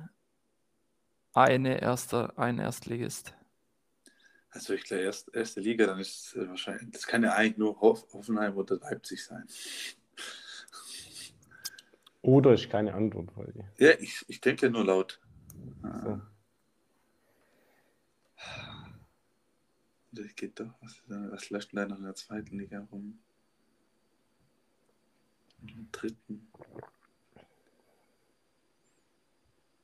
eine erster, ein Erstligist. Also ich glaube, erst, erste Liga, dann ist es wahrscheinlich, das kann ja eigentlich nur Hoff, Hoffenheim oder Leipzig sein. Oder ist keine Antwort heute. Ja, ich, ich denke nur laut. Ah, So. Das geht doch. Was, was läuft leider noch in der zweiten Liga rum? Dritten.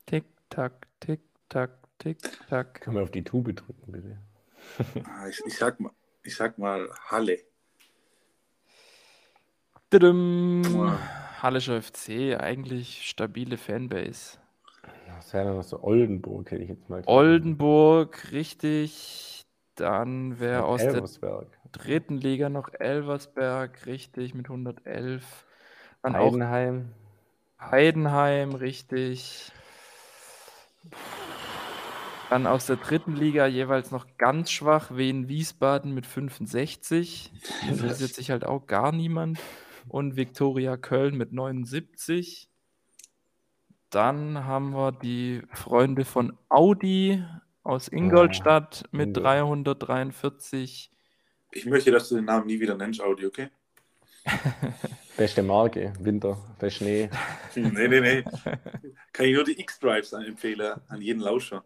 Tick, tack, tick, tack, tick, tack. Können wir auf die Tube drücken, bitte? Ah, ich, ich, sag mal, ich sag mal Halle. Tudum. Hallischer FC, eigentlich stabile Fanbase. Das wäre dann noch so Oldenburg, hätte ich jetzt mal gesagt. Oldenburg, richtig. Dann wäre aus der dritten Liga noch Elversberg, richtig, mit 111. Dann auch Heidenheim. Heidenheim, richtig. Dann aus der dritten Liga jeweils noch ganz schwach Wien Wiesbaden mit 65. Interessiert sich halt auch gar niemand. Und Viktoria Köln mit 79. Dann haben wir die Freunde von Audi aus Ingolstadt mit Ingol- 343. Ich möchte, dass du den Namen nie wieder nennst, Audi, okay? Beste Marke, Winter, der Schnee. Nee, nee, nee. Kann ich nur die X-Drives empfehlen an jeden Lauscher.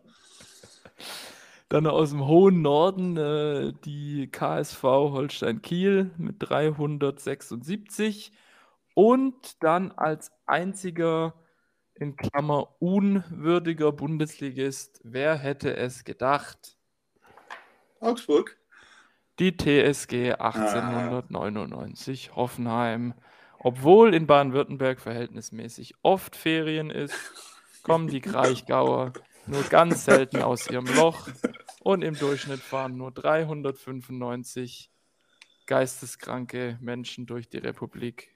Dann aus dem hohen Norden äh, die KSV Holstein Kiel mit 376. Und dann als einziger in Klammer unwürdiger Bundesligist, wer hätte es gedacht? Augsburg. Die TSG 1899 Hoffenheim. Obwohl in Baden-Württemberg verhältnismäßig oft Ferien ist, kommen die Kraichgauer nur ganz selten aus ihrem Loch und im Durchschnitt fahren nur 395 geisteskranke Menschen durch die Republik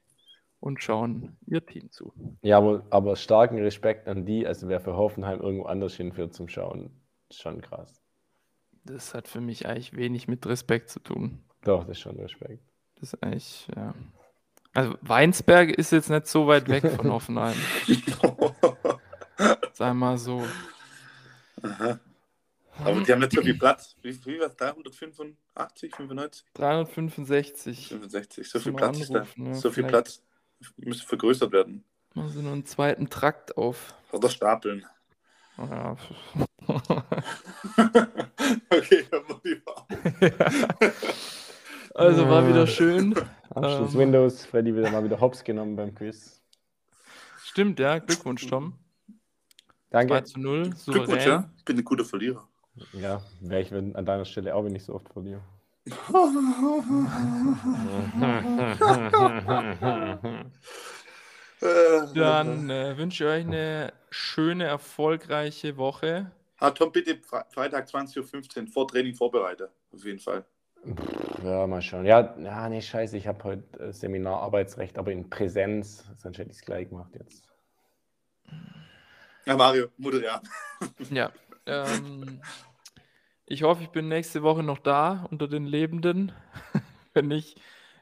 und schauen ihr Team zu. Ja, aber, aber starken Respekt an die, also wer für Hoffenheim irgendwo anders hinführt zum Schauen, ist schon krass. Das hat für mich eigentlich wenig mit Respekt zu tun. Doch, das ist schon Respekt. Das ist eigentlich, ja. Also Weinsberg ist jetzt nicht so weit weg von Hoffenheim. Sei mal so. Aha. Aber die haben nicht so viel Platz. Wie, wie war es? 385, 95? 365. 65. So viel Platz ist da. Ja, So viel. Platz müsste vergrößert werden. Machen sie noch einen zweiten Trakt auf. Oder stapeln. Ja. okay, dann muss ich. Also war wieder schön. Abschluss Ähm. Windows, Freddy wieder mal wieder hops genommen beim Quiz. Stimmt, ja. Glückwunsch, Tom. 2 Danke. zu 0. Glückwunsch, Souverän. ja? Ich bin ein guter Verlierer. Ja, wäre ich wenn- an deiner Stelle auch, wenn ich so oft verliere. Dann äh, wünsche ich euch eine schöne, erfolgreiche Woche. Ah, Tom, bitte Fre Freitag 20.15 Uhr vor Training vorbereite. Auf jeden Fall. Ja, mal schauen. Ja, ja nee, scheiße, ich habe heute äh, Seminar Arbeitsrecht, aber in Präsenz, sonst hätte ich es gleich gemacht jetzt. Ja, Mario, Mutter, ja. Ja. Ähm, ich hoffe, ich bin nächste Woche noch da unter den Lebenden, wenn nicht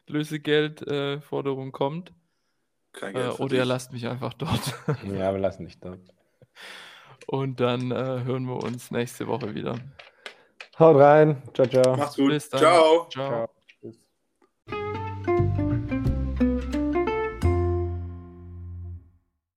Lösegeldforderung äh, kommt. Kein Äh, Geld für oder ihr lasst mich einfach dort. Ja, wir lassen dich dort. Und dann äh, hören wir uns nächste Woche wieder. Haut rein. Ciao, ciao. Macht's gut. Bis dann. Ciao. Ciao. Ciao.